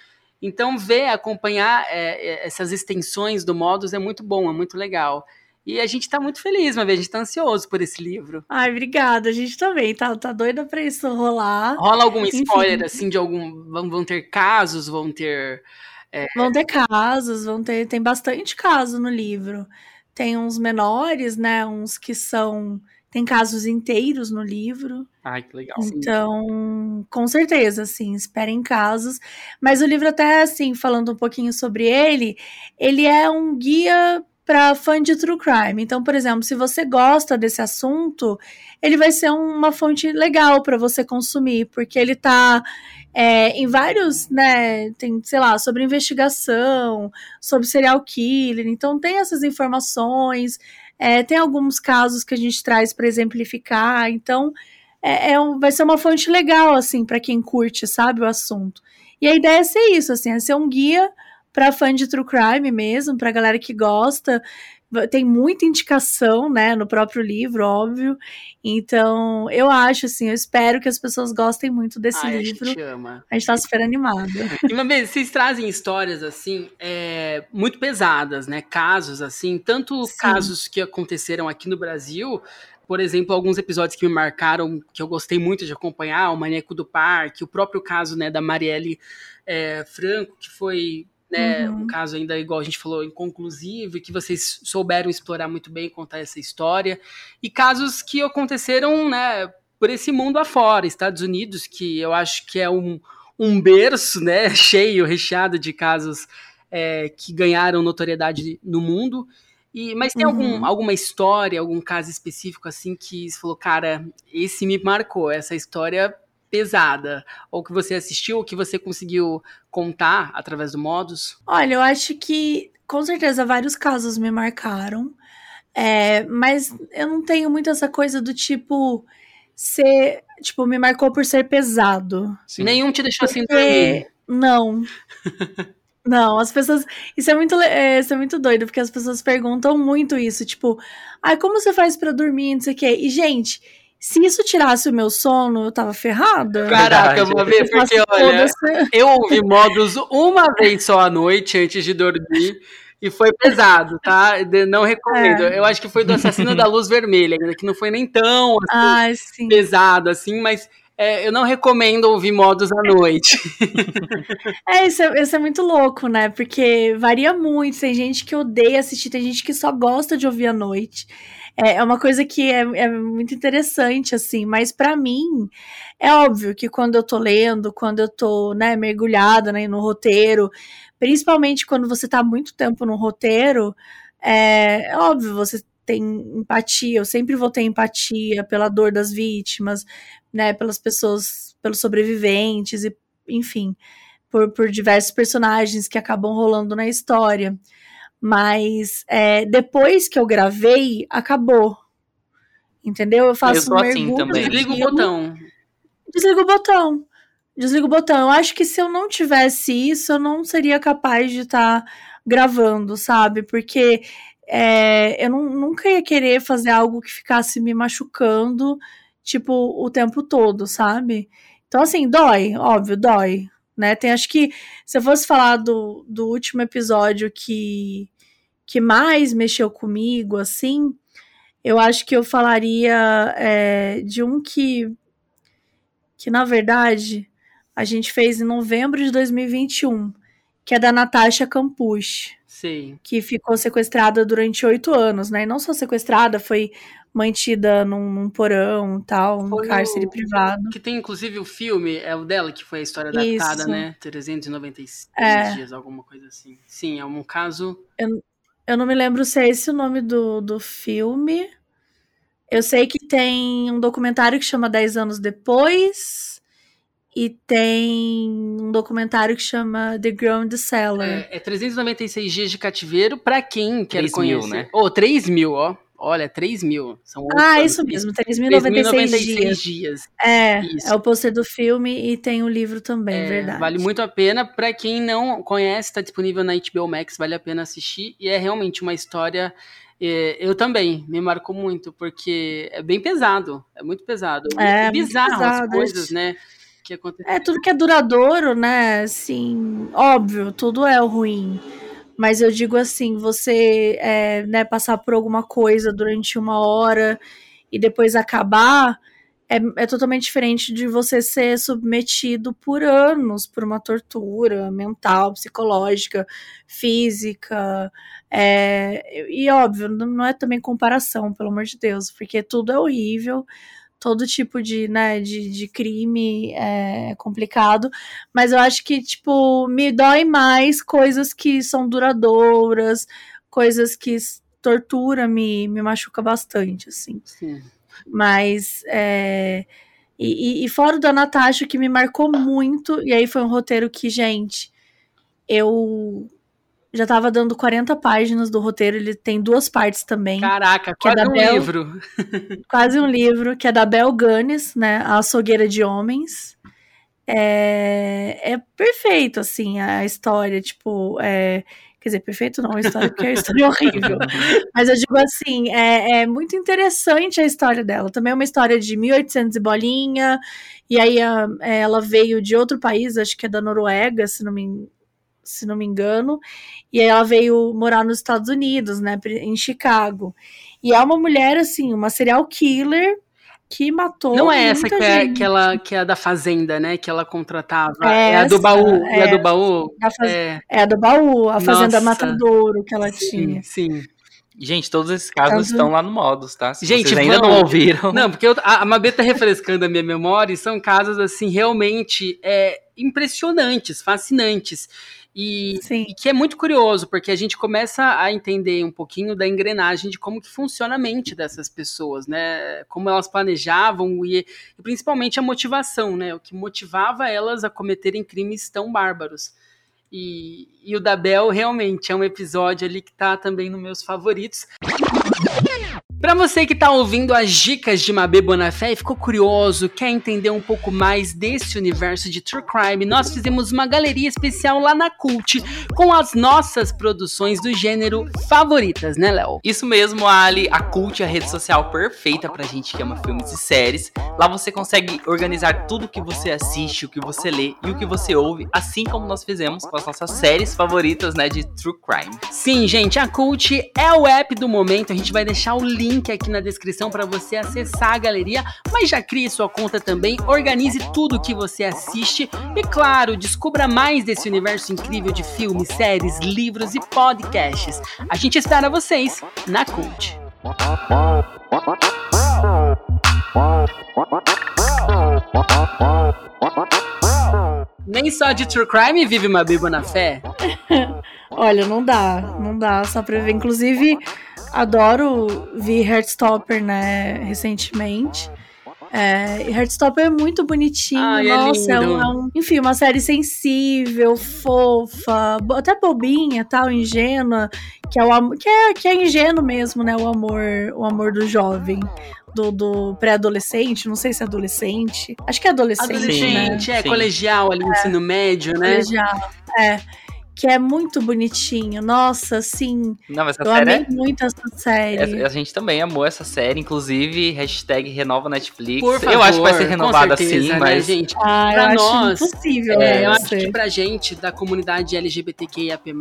Então, ver, acompanhar é, essas extensões do Modus é muito bom, é muito legal. E a gente tá muito feliz, vez, a gente tá ansioso por esse livro. Ai, obrigada, a gente também, tá, tá doida pra isso rolar. Rola algum spoiler, Enfim. assim, de algum. Vão, vão ter casos, vão ter. É... Vão ter casos, vão ter. Tem bastante caso no livro. Tem uns menores, né? Uns que são. Tem casos inteiros no livro. Ai, que legal. Então, com certeza, assim, esperem casos. Mas o livro, até assim, falando um pouquinho sobre ele, ele é um guia para fã de true crime. Então, por exemplo, se você gosta desse assunto, ele vai ser uma fonte legal para você consumir, porque ele tá é, em vários, né, tem, sei lá, sobre investigação, sobre serial killer, então tem essas informações, é, tem alguns casos que a gente traz para exemplificar, então é, é um, vai ser uma fonte legal, assim, para quem curte, sabe, o assunto. E a ideia é ser isso, assim, é ser um guia para fã de true crime mesmo, para galera que gosta. Tem muita indicação, né, no próprio livro, óbvio. Então, eu acho, assim, eu espero que as pessoas gostem muito desse Ai, livro. A gente ama. A gente tá super animada. E uma vez, vocês trazem histórias, assim, é, muito pesadas, né? Casos, assim, tanto Sim. casos que aconteceram aqui no Brasil, por exemplo, alguns episódios que me marcaram, que eu gostei muito de acompanhar, o Maneco do Parque, o próprio caso, né, da Marielle é, Franco, que foi né? Uhum. Um caso ainda, igual a gente falou, inconclusivo, e que vocês souberam explorar muito bem, contar essa história. E casos que aconteceram, né, por esse mundo afora, Estados Unidos, que eu acho que é um, um berço, né, cheio, recheado de casos é, que ganharam notoriedade no mundo. E, mas tem uhum. algum, alguma história, algum caso específico assim que você falou, cara, esse me marcou, essa história pesada, ou que você assistiu, ou que você conseguiu contar através do Modus? Olha, eu acho que com certeza vários casos me marcaram, é, mas eu não tenho muito essa coisa do tipo ser, tipo, me marcou por ser pesado. Sim. Nenhum te deixou assim dormir? Não. Não, as pessoas. Isso é muito, é, isso é muito doido, porque as pessoas perguntam muito isso, tipo, ai, ah, como você faz para dormir, não sei o quê. E, gente, se isso tirasse o meu sono, eu tava ferrada. Caraca, eu vou ver, porque olha, eu ouvi modos uma vez só à noite antes de dormir. E foi pesado, tá? Não recomendo. É. Eu acho que foi do Assassino da Luz Vermelha, que não foi nem tão assim, pesado assim, mas é, eu não recomendo ouvir modos à noite. é isso, é, isso é muito louco, né? Porque varia muito. Tem gente que odeia assistir, tem gente que só gosta de ouvir à noite. É, é uma coisa que é, é muito interessante, assim, mas para mim é óbvio que quando eu tô lendo, quando eu tô, né, mergulhada né, no roteiro, principalmente quando você tá muito tempo no roteiro, é, é óbvio, você tem empatia, eu sempre vou ter empatia pela dor das vítimas, né, pelas pessoas, pelos sobreviventes e, enfim, por, por diversos personagens que acabam rolando na história. Mas é, depois que eu gravei, acabou. Entendeu? Eu faço eu um assim também. Desliga o botão. Desliga o botão. Desliga o botão. Eu acho que se eu não tivesse isso, eu não seria capaz de estar tá gravando, sabe? Porque é, eu não, nunca ia querer fazer algo que ficasse me machucando, tipo, o tempo todo, sabe? Então, assim, dói, óbvio, dói né? Tem acho que se eu fosse falar do, do último episódio que que mais mexeu comigo, assim, eu acho que eu falaria é, de um que que na verdade a gente fez em novembro de 2021, que é da Natasha Campuch. Sim. Que ficou sequestrada durante oito anos, né? E não só sequestrada, foi mantida num, num porão tal, um cárcere privado. Que tem inclusive o filme, é o dela que foi a história adaptada, Isso. né? 396 é. dias, alguma coisa assim. Sim, é um caso. Eu, eu não me lembro se é esse o nome do, do filme. Eu sei que tem um documentário que chama 10 anos depois. E tem um documentário que chama The Ground Cellar. É, é 396 dias de cativeiro para quem quer conhecer. Mil, né? Oh, 3 mil, ó. Olha, 3 mil. São ah, isso mesmo, 3.096 dias. dias. É, isso. é o pôster do filme e tem o livro também, é, verdade. Vale muito a pena. Para quem não conhece, tá disponível na HBO Max, vale a pena assistir. E é realmente uma história. É, eu também, me marcou muito, porque é bem pesado. É muito pesado. É, bizarro pesado, as coisas, né? Que acontecem. É, tudo que é duradouro, né? Assim, óbvio, tudo é o ruim. Mas eu digo assim, você é, né, passar por alguma coisa durante uma hora e depois acabar é, é, totalmente diferente de você ser submetido por anos por uma tortura mental, psicológica, física. É, e óbvio, não é também comparação, pelo amor de Deus, porque tudo é horrível todo tipo de, né, de, de crime é complicado, mas eu acho que, tipo, me dói mais coisas que são duradouras, coisas que tortura me, me machuca bastante, assim. Sim. Mas, é, e, e fora da Natasha, que me marcou muito, e aí foi um roteiro que, gente, eu já tava dando 40 páginas do roteiro, ele tem duas partes também. Caraca, que é quase é um Bel, livro. quase um livro, que é da Bel Gunness, né, A Açougueira de Homens. É, é perfeito, assim, a história, tipo, é, quer dizer, perfeito não a história, porque a história é horrível. Mas eu digo assim, é, é, muito interessante a história dela. Também é uma história de 1800 e bolinha, e aí a, ela veio de outro país, acho que é da Noruega, se não me se não me engano, e aí ela veio morar nos Estados Unidos, né, em Chicago. E é uma mulher, assim, uma serial killer que matou. Não é essa que é, que, ela, que é a da Fazenda, né? Que ela contratava. É, é a do baú. É, é a do baú. Faz... É. é. a do baú, a Fazenda Nossa. Matadouro que ela sim, tinha. Sim. Gente, todos esses casos Tanto... estão lá no Modus, tá? Se gente, vocês ainda não ouviram. Não, porque eu, a, a Mabê tá refrescando a minha memória e são casos, assim, realmente é, impressionantes, fascinantes. E, e, que é muito curioso, porque a gente começa a entender um pouquinho da engrenagem de como que funciona a mente dessas pessoas, né? Como elas planejavam e, e principalmente a motivação, né? O que motivava elas a cometerem crimes tão bárbaros. E, e o da Bel realmente é um episódio ali que tá também nos meus favoritos. Para você que está ouvindo as dicas de Mabê Bonafé e ficou curioso, quer entender um pouco mais desse universo de True Crime, nós fizemos uma galeria especial lá na Cult com as nossas produções do gênero favoritas, né, Léo? Isso mesmo, Ali. A Cult é a rede social perfeita pra gente que ama filmes e séries. Lá você consegue organizar tudo que você assiste, o que você lê e o que você ouve, assim como nós fizemos com as nossas séries favoritas, né, de True Crime. Sim, gente, a Cult é o app do momento. A gente vai deixar o link link aqui na descrição para você acessar a galeria, mas já crie sua conta também, organize tudo que você assiste e, claro, descubra mais desse universo incrível de filmes, séries, livros e podcasts. A gente espera vocês na Cult. Nem só de true crime vive uma Biba na fé. Olha, não dá, não dá só pra ver. Inclusive, adoro ver Heartstopper, né, recentemente. É, Heartstopper é muito bonitinho, Ai, é nossa, é, é, um, enfim, uma série sensível, fofa, até bobinha, tal, ingênua, que é o que é, que é ingênuo mesmo, né, o amor, o amor do jovem. Do, do pré-adolescente, não sei se é adolescente. Acho que é adolescente. Adolescente, né? é, Sim. colegial ali, é, ensino médio, né? Colegial, é que é muito bonitinho. Nossa, sim. Não, essa eu série amei é... muito essa série. A gente também amou essa série, inclusive hashtag renova Netflix. Por favor, eu acho que vai ser renovada sim, né, mas gente, ah, pra nós, impossível. É, eu acho que pra gente da comunidade LGBTQIAP+,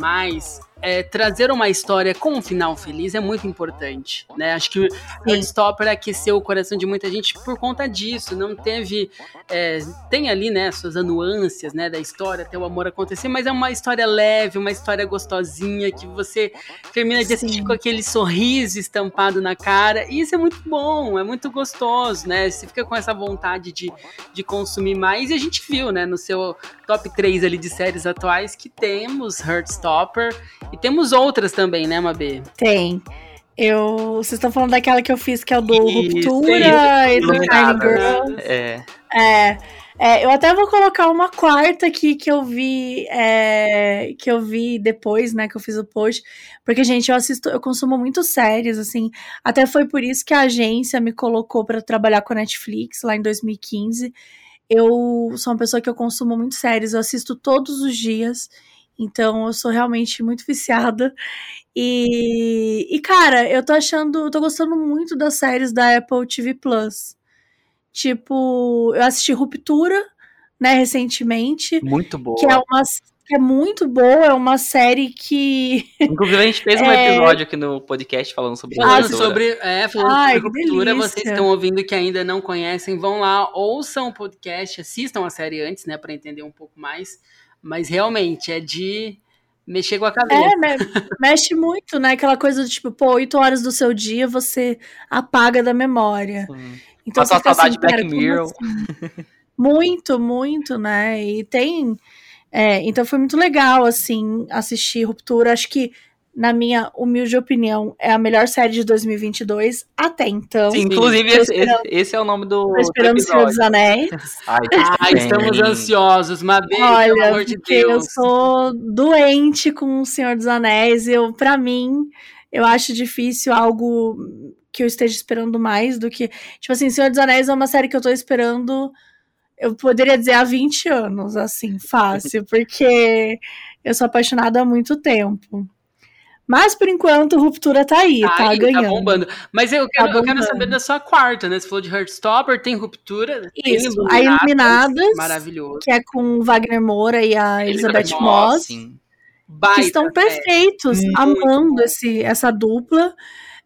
é, trazer uma história com um final feliz é muito importante, né? Acho que o Stopper aqueceu o coração de muita gente por conta disso. Não teve, é, tem ali, né, suas nuances, né, da história até o amor acontecer, mas é uma história leve, uma história gostosinha que você termina de assistir Sim. com aquele sorriso estampado na cara. E isso é muito bom, é muito gostoso, né? Você fica com essa vontade de, de consumir mais. E a gente viu, né, no seu top 3 ali de séries atuais que temos Heartstopper e temos outras também, né, Mabê? Tem. Eu, vocês estão falando daquela que eu fiz, que é o do Isso, Ruptura e do Tiny Girl. É. É. É, eu até vou colocar uma quarta aqui que eu vi é, que eu vi depois, né, que eu fiz o post, porque gente, eu assisto, eu consumo muito séries, assim, até foi por isso que a agência me colocou para trabalhar com a Netflix lá em 2015. Eu sou uma pessoa que eu consumo muito séries, eu assisto todos os dias, então eu sou realmente muito viciada. E, e cara, eu tô achando, eu tô gostando muito das séries da Apple TV Plus. Tipo, eu assisti Ruptura, né, recentemente. Muito boa. Que é uma que é muito boa, é uma série que. Inclusive, a gente fez um é... episódio aqui no podcast falando sobre ah, Ruptura. Sobre, é, falando Ai, sobre Ruptura, vocês estão ouvindo que ainda não conhecem, vão lá, ouçam o podcast, assistam a série antes, né, para entender um pouco mais. Mas realmente é de mexer com a cabeça. É, mexe muito, né? Aquela coisa do tipo, pô, oito horas do seu dia você apaga da memória. Sim. Então você a saudade assim, Black Mirror. Assim? Muito, muito, né? E tem. É, então foi muito legal, assim, assistir Ruptura. Acho que, na minha humilde opinião, é a melhor série de 2022 até então. Sim, inclusive, esse, esse, é o nome do. Tô esperando do o Senhor dos Anéis. Ai, Ai estamos ansiosos, Mabê, Olha, pelo amor de Deus. Eu sou doente com o Senhor dos Anéis. Eu, para mim, eu acho difícil algo que eu esteja esperando mais do que. Tipo assim, Senhor dos Anéis é uma série que eu tô esperando. Eu poderia dizer há 20 anos, assim, fácil, porque eu sou apaixonada há muito tempo. Mas por enquanto, Ruptura tá aí, tá, tá aí, ganhando. Tá bombando. Mas eu quero, tá eu quero saber da sua quarta, né? Você falou de Heartstopper, tem Ruptura, Isso, tem Iluminadas, a Iluminadas, maravilhoso. que é com Wagner Moura e a Elizabeth, Moss, Moss que estão perfeitos, é. amando esse, essa dupla.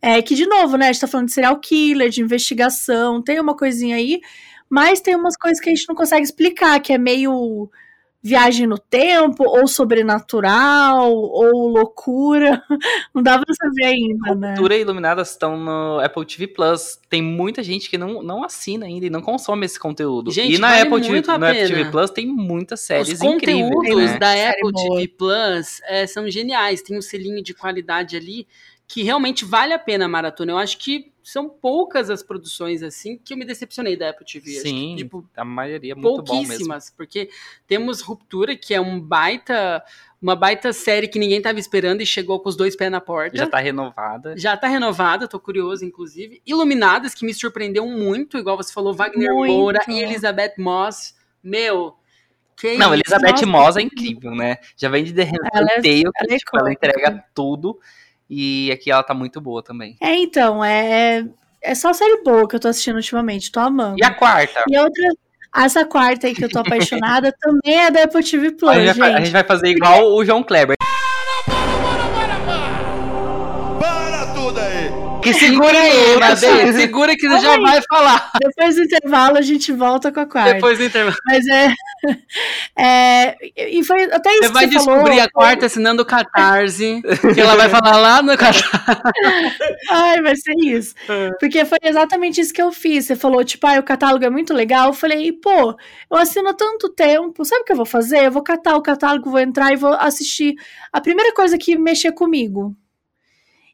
É, que, de novo, né, a gente tá falando de serial killer, de investigação, tem uma coisinha aí, mas tem umas coisas que a gente não consegue explicar, que é meio viagem no tempo, ou sobrenatural, ou loucura. Não dá pra saber ainda, né? Cultura e Iluminadas estão no Apple TV Plus. Tem muita gente que não, não assina ainda e não consome esse conteúdo. Gente, e na vale Apple, TV, no Apple TV Plus tem muitas séries Os incríveis. Os conteúdos né? da Apple TV Plus é, são geniais. Tem um selinho de qualidade ali que realmente vale a pena a maratona. Eu acho que são poucas as produções assim que eu me decepcionei da Apple TV. Sim, que, tipo, a maioria é muito bom mesmo. porque temos Ruptura, que é um baita uma baita série que ninguém estava esperando e chegou com os dois pés na porta. Já está renovada. Já está renovada, tô curioso, inclusive. Iluminadas, que me surpreendeu muito, igual você falou, Wagner muito. Moura e Elizabeth Moss. Meu, que Não, Elizabeth Moss é incrível, né? Já vem de The Handmaid's ela, é, ela, é tipo, ela entrega tudo. E aqui ela tá muito boa também. É, então, é. É só série boa que eu tô assistindo ultimamente, tô amando. E a quarta? E outra. Essa quarta aí que eu tô apaixonada também é da Apple TV Plus, a gente, gente. Vai, a gente vai fazer igual o João Kleber. Que segura aí, Madê, segura que já aí. vai falar. Depois do intervalo a gente volta com a quarta. Depois do intervalo. Mas é, é e foi até isso você vai descobrir falou, a quarta assinando o Catarse, que ela vai falar lá no Catarse. Ai, vai ser isso. É. Porque foi exatamente isso que eu fiz. Você falou, tipo, ah, o catálogo é muito legal. Eu falei, pô, eu assino há tanto tempo, sabe o que eu vou fazer? Eu vou catar o catálogo, vou entrar e vou assistir a primeira coisa que mexer comigo.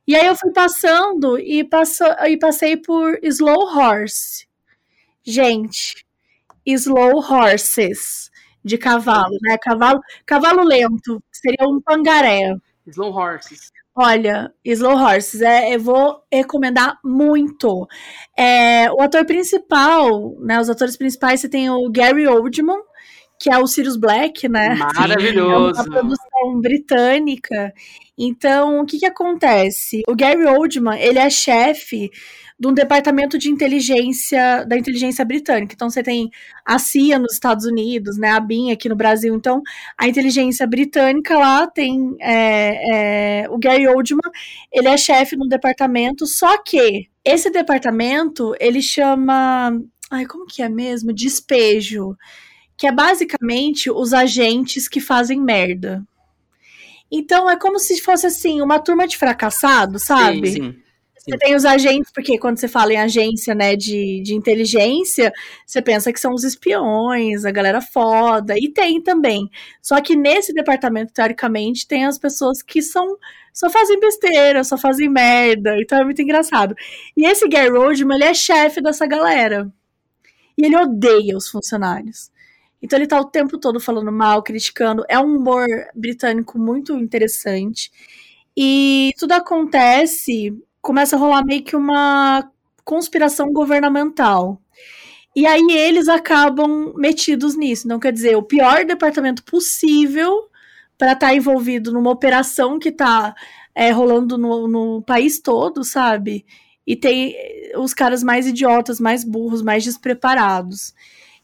E aí eu fui passando e, passou, e passei por Slow Horse. Gente, Slow Horses de cavalo, né? Cavalo, cavalo lento, seria um pangaré. Slow Horses. Olha, Slow Horses, é, eu vou recomendar muito. É, o ator principal, né? Os atores principais, você tem o Gary Oldman, que é o Sirius Black, né? Maravilhoso. É uma produção britânica. Então, o que que acontece? O Gary Oldman, ele é chefe de um departamento de inteligência da inteligência britânica. Então, você tem a CIA nos Estados Unidos, né? A BIM aqui no Brasil. Então, a inteligência britânica lá tem é, é, o Gary Oldman, ele é chefe no departamento, só que esse departamento, ele chama... Ai, como que é mesmo? Despejo que é basicamente os agentes que fazem merda. Então é como se fosse assim, uma turma de fracassados, sabe? Sim, sim. Você tem os agentes, porque quando você fala em agência, né, de, de inteligência, você pensa que são os espiões, a galera foda, e tem também. Só que nesse departamento, teoricamente, tem as pessoas que são só fazem besteira, só fazem merda, então é muito engraçado. E esse Gary Oldman, ele é chefe dessa galera. E ele odeia os funcionários. Então ele tá o tempo todo falando mal, criticando. É um humor britânico muito interessante. E tudo acontece, começa a rolar meio que uma conspiração governamental. E aí eles acabam metidos nisso. Então, quer dizer, o pior departamento possível para estar tá envolvido numa operação que está é, rolando no, no país todo, sabe? E tem os caras mais idiotas, mais burros, mais despreparados.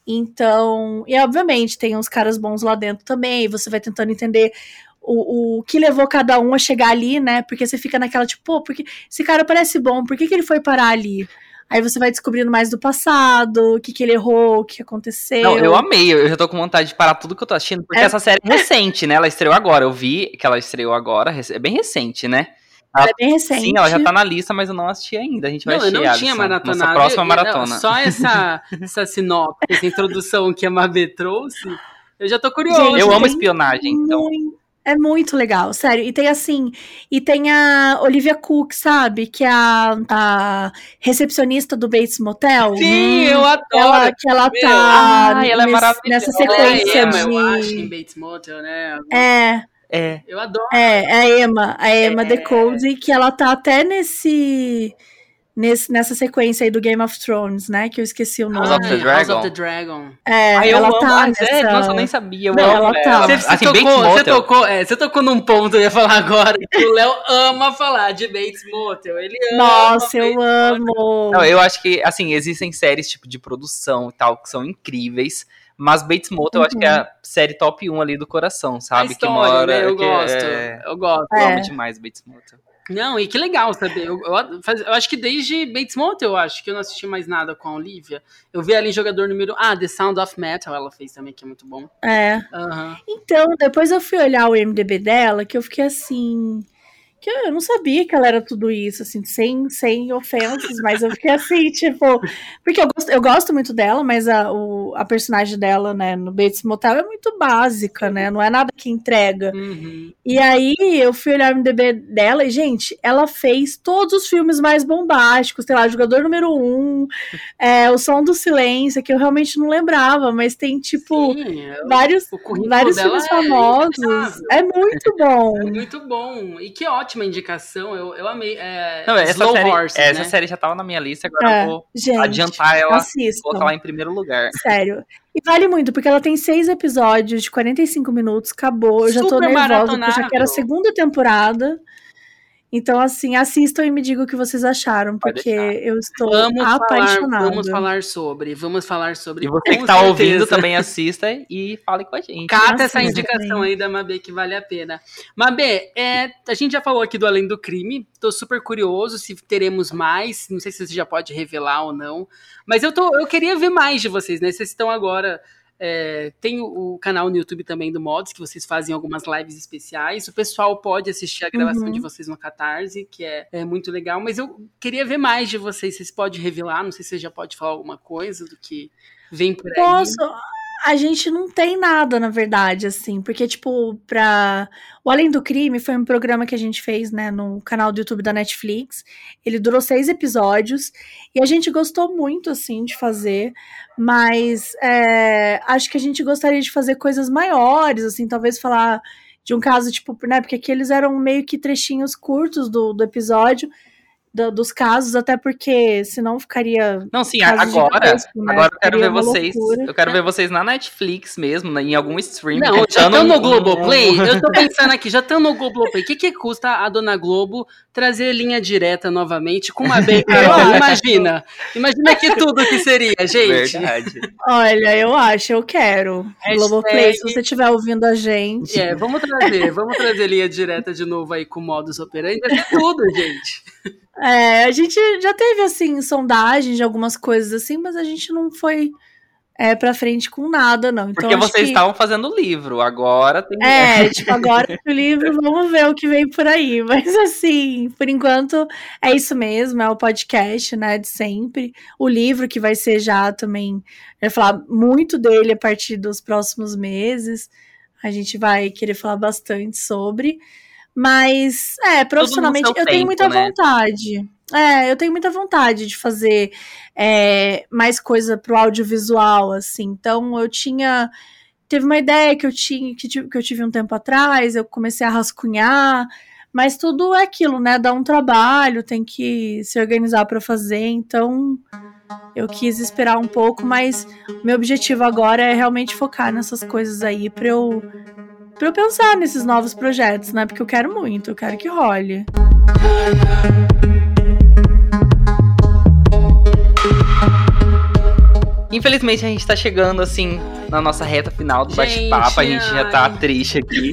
Então, e obviamente tem uns caras bons lá dentro também, você vai tentando entender o, o que levou cada um a chegar ali, né? Porque você fica naquela, tipo, pô, porque esse cara parece bom, por que, que ele foi parar ali? Aí você vai descobrindo mais do passado, o que, que ele errou, o que aconteceu. Não, eu amei, eu já tô com vontade de parar tudo que eu tô assistindo, porque é... essa série é recente, né? Ela estreou agora, eu vi que ela estreou agora, é bem recente, né? Ela, é bem recente. Sim, ela já tá na lista, mas eu não assisti ainda. A gente vai não, assistir. Eu não tinha maratonado. Nossa próxima maratona. Não, só essa, essa sinopse, essa introdução que a Mabê trouxe, eu já tô curioso. Gente, eu amo espionagem, então. É muito legal, sério. E tem assim, e tem a Olivia Cook, sabe? Que é a, a recepcionista do Bates Motel. Sim, hum, eu adoro. Ela, que ela Meu, tá ai, ela é maravilhosa. nessa sequência ela é Emma, de... eu acho, em Bates Motel, né? É. É. Eu adoro. É, é a Emma, a Emma é. Code, que ela tá até nesse nesse, nessa sequência aí do Game of Thrones, né? Que eu esqueci o nome. House of the Dragon. House of the Dragon. É, Ai, ela amo. tá Ah, nessa... sério? Nossa, eu nem sabia. Eu Não, ela, ela tá. Você, você, assim, tocou, você, tocou, é, você tocou num ponto, eu ia falar agora, que o Léo ama falar de Bates Motel. Ele ama. Nossa, eu amo. Não, eu acho que, assim, existem séries tipo de produção e tal que são incríveis. Mas Bates Motel uhum. eu acho que é a uhum. série top 1 ali do coração, sabe? História, que mora. Né? Eu que gosto. É... Eu gosto. Eu amo demais Bates Motel. Não, e que legal saber. Eu, eu, eu, acho que desde Bates Motel, eu acho que eu não assisti mais nada com a Olivia. Eu vi ela em jogador número. Ah, The Sound of Metal ela fez também, que é muito bom. É. Uhum. Então, depois eu fui olhar o MDB dela, que eu fiquei assim que eu não sabia que ela era tudo isso, assim, sem, sem ofensas, mas eu fiquei assim, tipo, porque eu gosto, eu gosto muito dela, mas a, o, a personagem dela, né, no Bates Motel é muito básica, né, não é nada que entrega. Uhum. E aí eu fui olhar o MDB dela e, gente, ela fez todos os filmes mais bombásticos, sei lá, Jogador Número Um, é, O Som do Silêncio, que eu realmente não lembrava, mas tem, tipo, Sim, é vários, vários filmes é famosos. É, é muito bom. É muito bom. E que ótimo ótima indicação, eu, eu amei. É, Não, essa Slow série, Horses, essa né? série já tava na minha lista, agora é, eu vou gente, adiantar ela, assistam. colocar lá em primeiro lugar. Sério. E vale muito, porque ela tem seis episódios de 45 minutos, acabou. Eu já tô nervosa, porque eu já quero a segunda temporada. Então, assim, assistam e me digam o que vocês acharam, porque eu estou Vamos falar, apaixonada. vamos falar sobre, vamos falar sobre. E você que tá certeza. ouvindo também assista e fale com a gente. Cata essa indicação também. aí da Mabê que vale a pena. Mabê, é, a gente já falou aqui do Além do Crime. Tô super curioso se teremos mais. Não sei se você já pode revelar ou não. Mas eu, tô, eu queria ver mais de vocês, né? Vocês estão agora. É, tem o, o canal no YouTube também do Mods, que vocês fazem algumas lives especiais. O pessoal pode assistir a gravação Uhum. de vocês no Catarse, que é, é muito legal. Mas eu queria ver mais de vocês. Vocês podem revelar? Não sei se você já pode falar alguma coisa do que vem por aí. Posso? A gente não tem nada, na verdade, assim, porque, tipo, pra. O Além do Crime foi um programa que a gente fez, né, no canal do YouTube da Netflix. Ele durou seis episódios e a gente gostou muito, assim, de fazer, mas é, acho que a gente gostaria de fazer coisas maiores, assim, talvez falar de um caso, tipo, né, porque aqui eles eram meio que trechinhos curtos do, do episódio. Do- dos casos, até porque senão ficaria Não, sim, agora, né? agora eu quero Seria ver vocês. loucura. Eu quero ver vocês na Netflix mesmo, né, em algum stream. Não, já estão no Globoplay? Eu tô pensando aqui, já estão no Globoplay. O que, que custa a dona Globo trazer linha direta novamente com uma bem? Imagina. Imagina que tudo que seria, gente. Verdade. Olha, eu acho, eu quero. Hashtag- Globoplay, se você estiver ouvindo a gente. É, vamos trazer, vamos trazer linha direta de novo aí com modus operandi. Vai ser tudo, gente. É, a gente já teve, assim, sondagem de algumas coisas assim, mas a gente não foi é, pra frente com nada, não. Então, Porque vocês que- estavam fazendo livro, agora tem. É, tipo, agora o livro, vamos ver o que vem por aí. Mas assim, por enquanto é isso mesmo, é o podcast, né, de sempre. O livro que vai ser já também, vai falar muito dele a partir dos próximos meses. A gente vai querer falar bastante sobre. Mas, é, profissionalmente, eu tenho tempo, muita né? vontade. É, eu tenho muita vontade de fazer é, mais coisa pro audiovisual, assim. Então, eu tinha. Teve uma ideia que eu tinha, que, que eu tive um tempo atrás, eu comecei a rascunhar, mas tudo é aquilo, né? Dá um trabalho, tem que se organizar para fazer, então eu quis esperar um pouco, mas meu objetivo agora é realmente focar nessas coisas aí para eu para eu pensar nesses novos projetos, né? Porque eu quero muito, eu quero que role. Infelizmente a gente tá chegando assim na nossa reta final do bate-papo, a gente já tá triste aqui.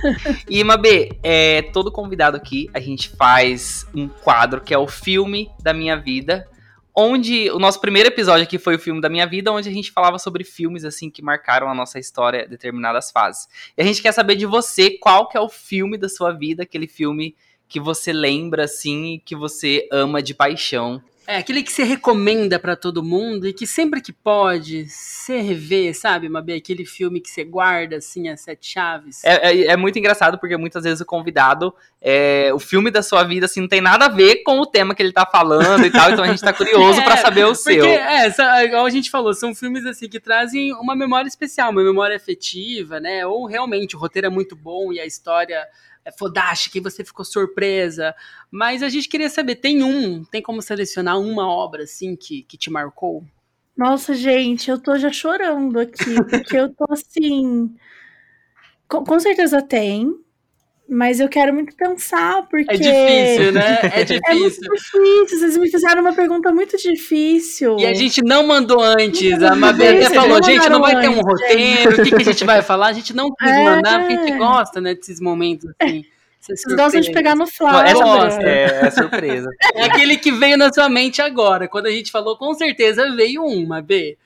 E Mabê, é, todo convidado aqui, a gente faz um quadro que é o filme da minha vida, onde o nosso primeiro episódio aqui foi o filme da minha vida, onde a gente falava sobre filmes assim que marcaram a nossa história, determinadas fases. E a gente quer saber de você qual que é o filme da sua vida, aquele filme que você lembra assim, que você ama de paixão. É, aquele que você recomenda para todo mundo e que sempre que pode, você revê, sabe, Mabê? Aquele filme que você guarda, assim, as sete chaves. É, é, é, muito engraçado porque muitas vezes o convidado, é, o filme da sua vida, assim, não tem nada a ver com o tema que ele tá falando e tal, então a gente tá curioso é, para saber o porque, seu. É, igual a gente falou, são filmes, assim, que trazem uma memória especial, uma memória afetiva, né? Ou realmente o roteiro é muito bom e a história é fodástica e você ficou surpresa. Mas a gente queria saber, tem um, tem como selecionar uma obra assim que, que te marcou? Nossa, gente, eu tô já chorando aqui, porque eu tô assim. Com, com certeza tem, mas eu quero muito pensar, porque. É difícil, né? É difícil. É muito difícil. Vocês me fizeram uma pergunta muito difícil. E a gente não mandou antes. A Mabel até falou: gente, não vai ter um roteiro, o que, que, a gente vai falar? A gente não quis é... mandar, porque a gente gosta, né, desses momentos assim. Vocês gostam de pegar no flash. É, é, é surpresa. É aquele que veio na sua mente agora. Quando a gente falou, com certeza veio uma, B.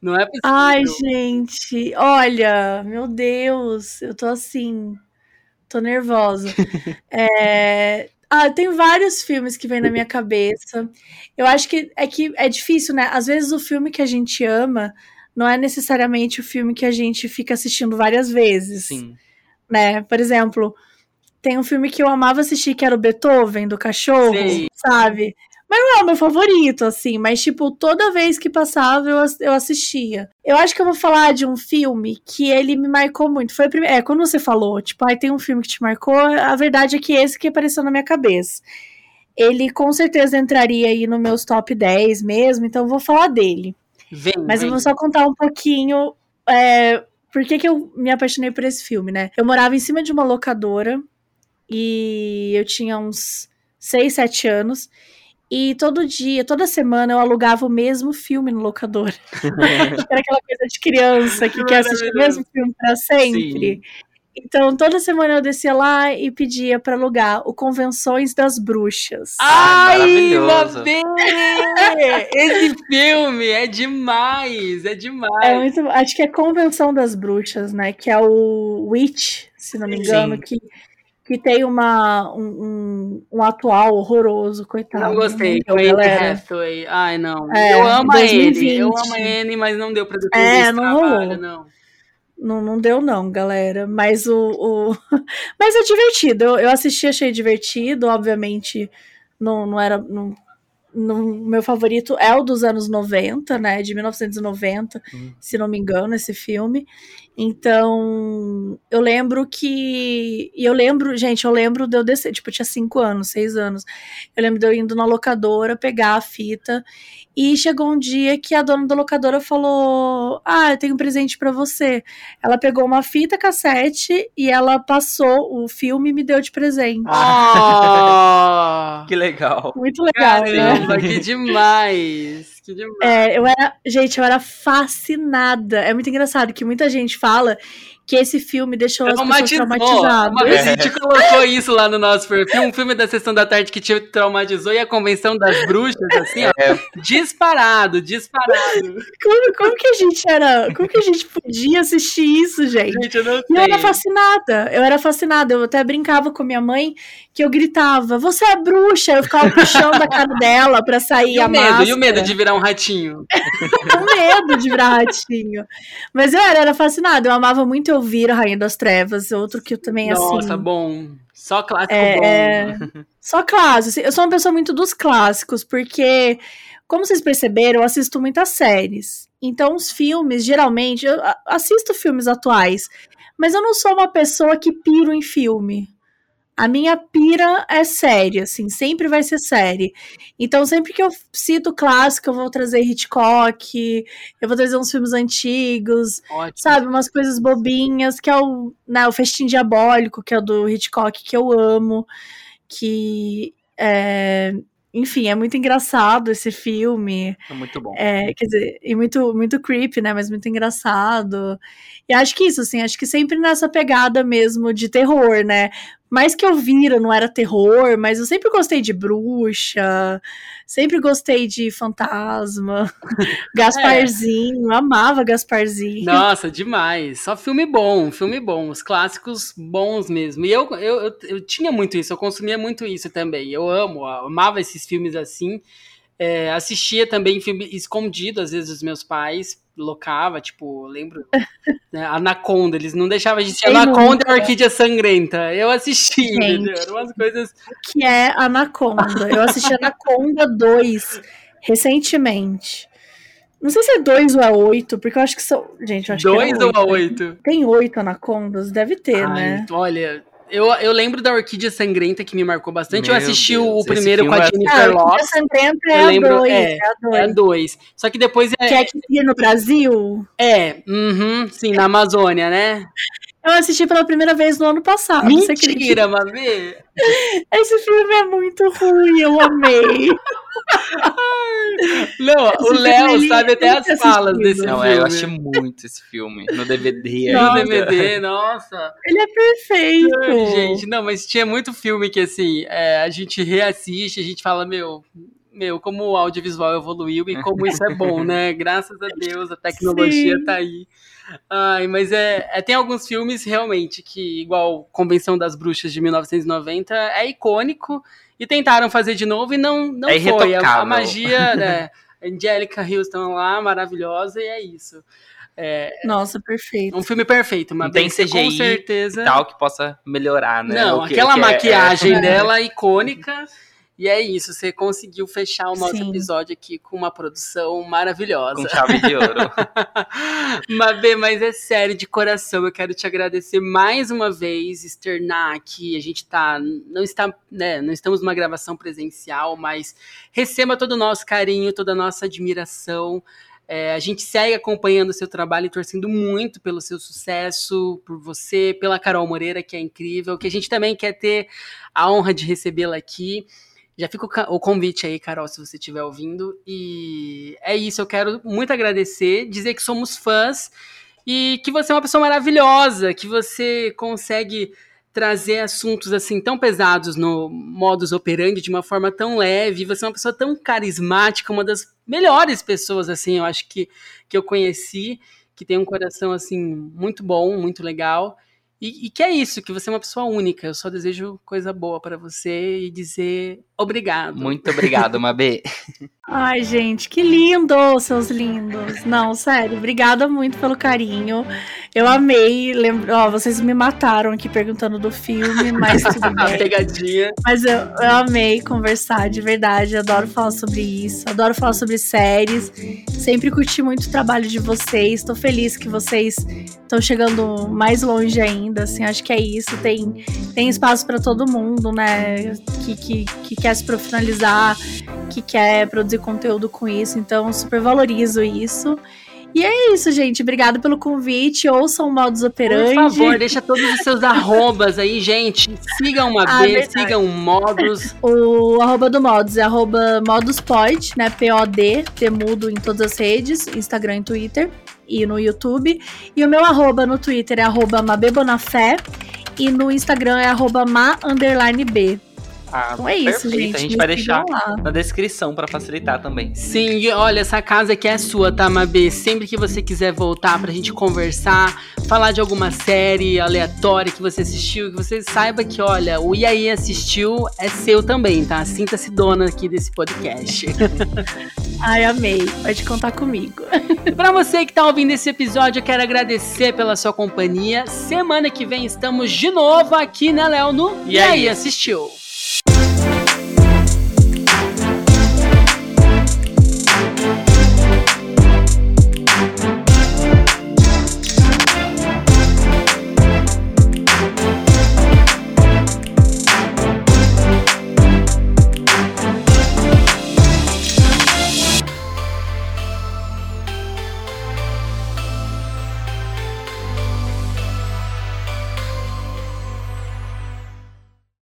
Não é possível. Ai, gente, olha, meu Deus, eu tô assim tô nervosa. é... Ah, tem vários filmes que vêm na minha cabeça. Eu acho que é que é difícil, né? Às vezes o filme que a gente ama não é necessariamente o filme que a gente fica assistindo várias vezes. Sim. Né? Por exemplo, tem um filme que eu amava assistir que era o Beethoven do cachorro, Sim. sabe? Mas não é o meu favorito, assim, mas, tipo, toda vez que passava eu, eu assistia. Eu acho que eu vou falar de um filme que ele me marcou muito. Foi É, quando você falou, tipo, ah, tem um filme que te marcou, a verdade é que esse que apareceu na minha cabeça. Ele com certeza entraria aí no meus top 10 mesmo, então eu vou falar dele. Vem, mas vem. eu vou só contar um pouquinho. É, por que, que eu me apaixonei por esse filme, né? Eu morava em cima de uma locadora e eu tinha uns 6, 7 anos. E todo dia, toda semana eu alugava o mesmo filme no locador. era aquela coisa de criança que quer assistir o mesmo filme para sempre. Sim. Então, toda semana eu descia lá e pedia para alugar o Convenções das Bruxas. Ai, Mabê! Esse filme é demais, é demais. É muito, acho que é Convenção das Bruxas, né? Que é o Witch, se não me engano, Sim. que que tem uma, um, um, um, atual horroroso, coitado. Não gostei, foi Anne Hathaway. Ai, não. É, eu amo 2020. ele, eu amo ele, mas não deu pra é, esse não trabalho, rolou. não. Não, não deu, não, galera. Mas o. o... mas é divertido. Eu, eu assisti, achei divertido. Obviamente, não, não era. Não, no meu favorito é o dos anos 90, né? De 1990, uhum. se não me engano, esse filme. Então, eu lembro que. E eu lembro, gente, eu lembro de eu descer, tipo, eu tinha 5 anos, 6 anos. Eu lembro de eu indo na locadora pegar a fita. E chegou um dia que a dona da locadora falou: Ah, eu tenho um presente para você. Ela pegou uma fita cassete e ela passou o filme e me deu de presente. Oh, que legal. Muito legal, né? Caramba, né? que demais. Que demais. É, eu era, gente, eu era fascinada. É muito engraçado que muita gente fala que esse filme deixou as pessoas traumatizadas. Uma vez a gente colocou isso lá no nosso perfil, um filme da Sessão da Tarde que te traumatizou e a Convenção das Bruxas, assim, ó, é. disparado, disparado. Como, como, que a gente era, como que a gente podia assistir isso, gente? Gente, eu não sei. eu era fascinada, eu era fascinada, eu até brincava com minha mãe que eu gritava, você é bruxa, eu ficava puxando a cara dela pra sair e a o medo, máscara. E o medo de virar um ratinho? o medo de virar ratinho. Mas eu era, era fascinada, eu amava muito ouvir a Rainha das Trevas, outro que eu também, Nossa, assim... Nossa, bom. Só clássico É, bom. é, só clássicos. Eu sou uma pessoa muito dos clássicos, porque, como vocês perceberam, eu assisto muitas séries. Então, os filmes, geralmente, eu assisto filmes atuais, mas eu não sou uma pessoa que piro em filme. A minha pira é série, assim, sempre vai ser série. Então, sempre que eu cito clássico, eu vou trazer Hitchcock, eu vou trazer uns filmes antigos, Ótimo. sabe, umas coisas bobinhas, que é o, né, o Festim Diabólico, que é o do Hitchcock, que eu amo, que, é, enfim, é muito engraçado esse filme, É muito bom. é, quer dizer, e muito, muito creepy, né, mas muito engraçado, e acho que isso, assim, acho que sempre nessa pegada mesmo de terror, né, mais que eu vira não era terror, mas eu sempre gostei de bruxa, sempre gostei de fantasma, Gasparzinho, amava Gasparzinho. Nossa, demais. Só filme bom, filme bom. Os clássicos bons mesmo. E eu, eu, eu, eu tinha muito isso, eu consumia muito isso também. Eu amo, eu amava esses filmes assim. É, assistia também filme escondido, às vezes, dos meus pais. Locava, tipo, lembro. né, Anaconda, eles não deixavam de assistir Anaconda e Orquídea Sangrenta. Eu assistia, Gente. entendeu? Eram umas coisas. que é Anaconda. Eu assisti Anaconda 2 recentemente. Não sei se é 2 ou é 8, porque eu acho que são. Gente, eu acho Dois que é ou a oito. oito? Tem oito Anacondas? Deve ter, Ai, né? Olha, eu, eu lembro da Orquídea Sangrenta que me marcou bastante. eu Meu assisti Deus, o primeiro com a é- Jennifer Ah, o Lopez. Sangrenta Eu é a lembro, 2. é, É a É a 2. dois. Só que depois é. Que é aqui no Brasil. É, uhum, sim, na Amazônia, né? Eu assisti pela primeira vez no ano passado. Mentira, Mavê! Esse filme é muito ruim, eu amei. Não, o Esse Léo filme, sabe até as falas desse Não, filme. é, eu achei muito esse filme. No DVD No. DVD, nossa. Ele é perfeito. Ai, gente, não, mas tinha muito filme que, assim, é, a gente reassiste, a gente fala, meu... Meu, como o audiovisual evoluiu e como isso é bom, né? Graças a Deus, a tecnologia Sim. tá aí. Ai, mas é, é, tem alguns filmes realmente que, igual Convenção das Bruxas de 1990, é icônico e tentaram fazer de novo e não, não É foi. A, a magia, né? Angélica Houston lá, maravilhosa, e é isso. Nossa, perfeito. Um filme perfeito, mas tem com CGI certeza. Tal que possa melhorar, né? Não, O que- aquela que é- maquiagem é- dela icônica. E é isso, você conseguiu fechar o nosso Sim. episódio aqui com uma produção maravilhosa. Com chave de ouro. Mabê, mas é sério, de coração, eu quero te agradecer mais uma vez, externar aqui, a gente tá, não está, né, não estamos numa gravação presencial, mas receba todo o nosso carinho, toda a nossa admiração, é, a gente segue acompanhando o seu trabalho e torcendo muito pelo seu sucesso, por você, pela Carol Moreira, que é incrível, que a gente também quer ter a honra de recebê-la aqui. Já fica o convite aí, Carol, se você estiver ouvindo. E é isso, eu quero muito agradecer, dizer que somos fãs e que você é uma pessoa maravilhosa, que você consegue trazer assuntos assim tão pesados no modus operandi de uma forma tão leve. Você é uma pessoa tão carismática, uma das melhores pessoas assim, eu acho que que eu conheci, que tem um coração assim muito bom, muito legal. E, e que é isso, que você é uma pessoa única. Eu só desejo coisa boa pra você e dizer obrigado. Muito obrigado, Mabê. Ai, gente, que lindo, seus lindos. Não, sério, obrigada muito pelo carinho. Eu amei. Lembro, ó, vocês me mataram aqui perguntando do filme, mas tudo bem. pegadinha. Mas eu, eu amei conversar, de verdade. Adoro falar sobre isso. Adoro falar sobre séries. Sempre curti muito o trabalho de vocês. Estou feliz que vocês estão chegando mais longe ainda. Assim, acho que é isso. Tem, tem espaço para todo mundo, né? Que, que, que quer se profissionalizar, que quer produzir conteúdo com isso. Então, super valorizo isso. E é isso, gente. Obrigada pelo convite. Ouçam o Modus Por Operandi. favor, deixa todos os seus arrobas aí, gente. Sigam uma Ah, B, verdade. sigam modos. O arroba do Modus é arroba moduspod, né? P-O-D, temudo em todas as redes, Instagram e Twitter e no YouTube. E o meu arroba no Twitter é arroba mabebonafé e no Instagram é arroba ma underline B. Ah, Então é isso, perfeito. gente. A gente vai deixar lá. na descrição pra facilitar também. Sim, e olha, essa casa aqui é sua, tá, Mabê? Sempre que você quiser voltar pra gente conversar, falar de alguma série aleatória que você assistiu, que você saiba que, olha, o Iaí assistiu é seu também, tá? Sinta-se dona aqui desse podcast. Ai, amei. Pode contar comigo. Para você que tá ouvindo esse episódio, eu quero agradecer pela sua companhia. Semana que vem estamos de novo aqui, né, Léo? No E, e aí, assistiu?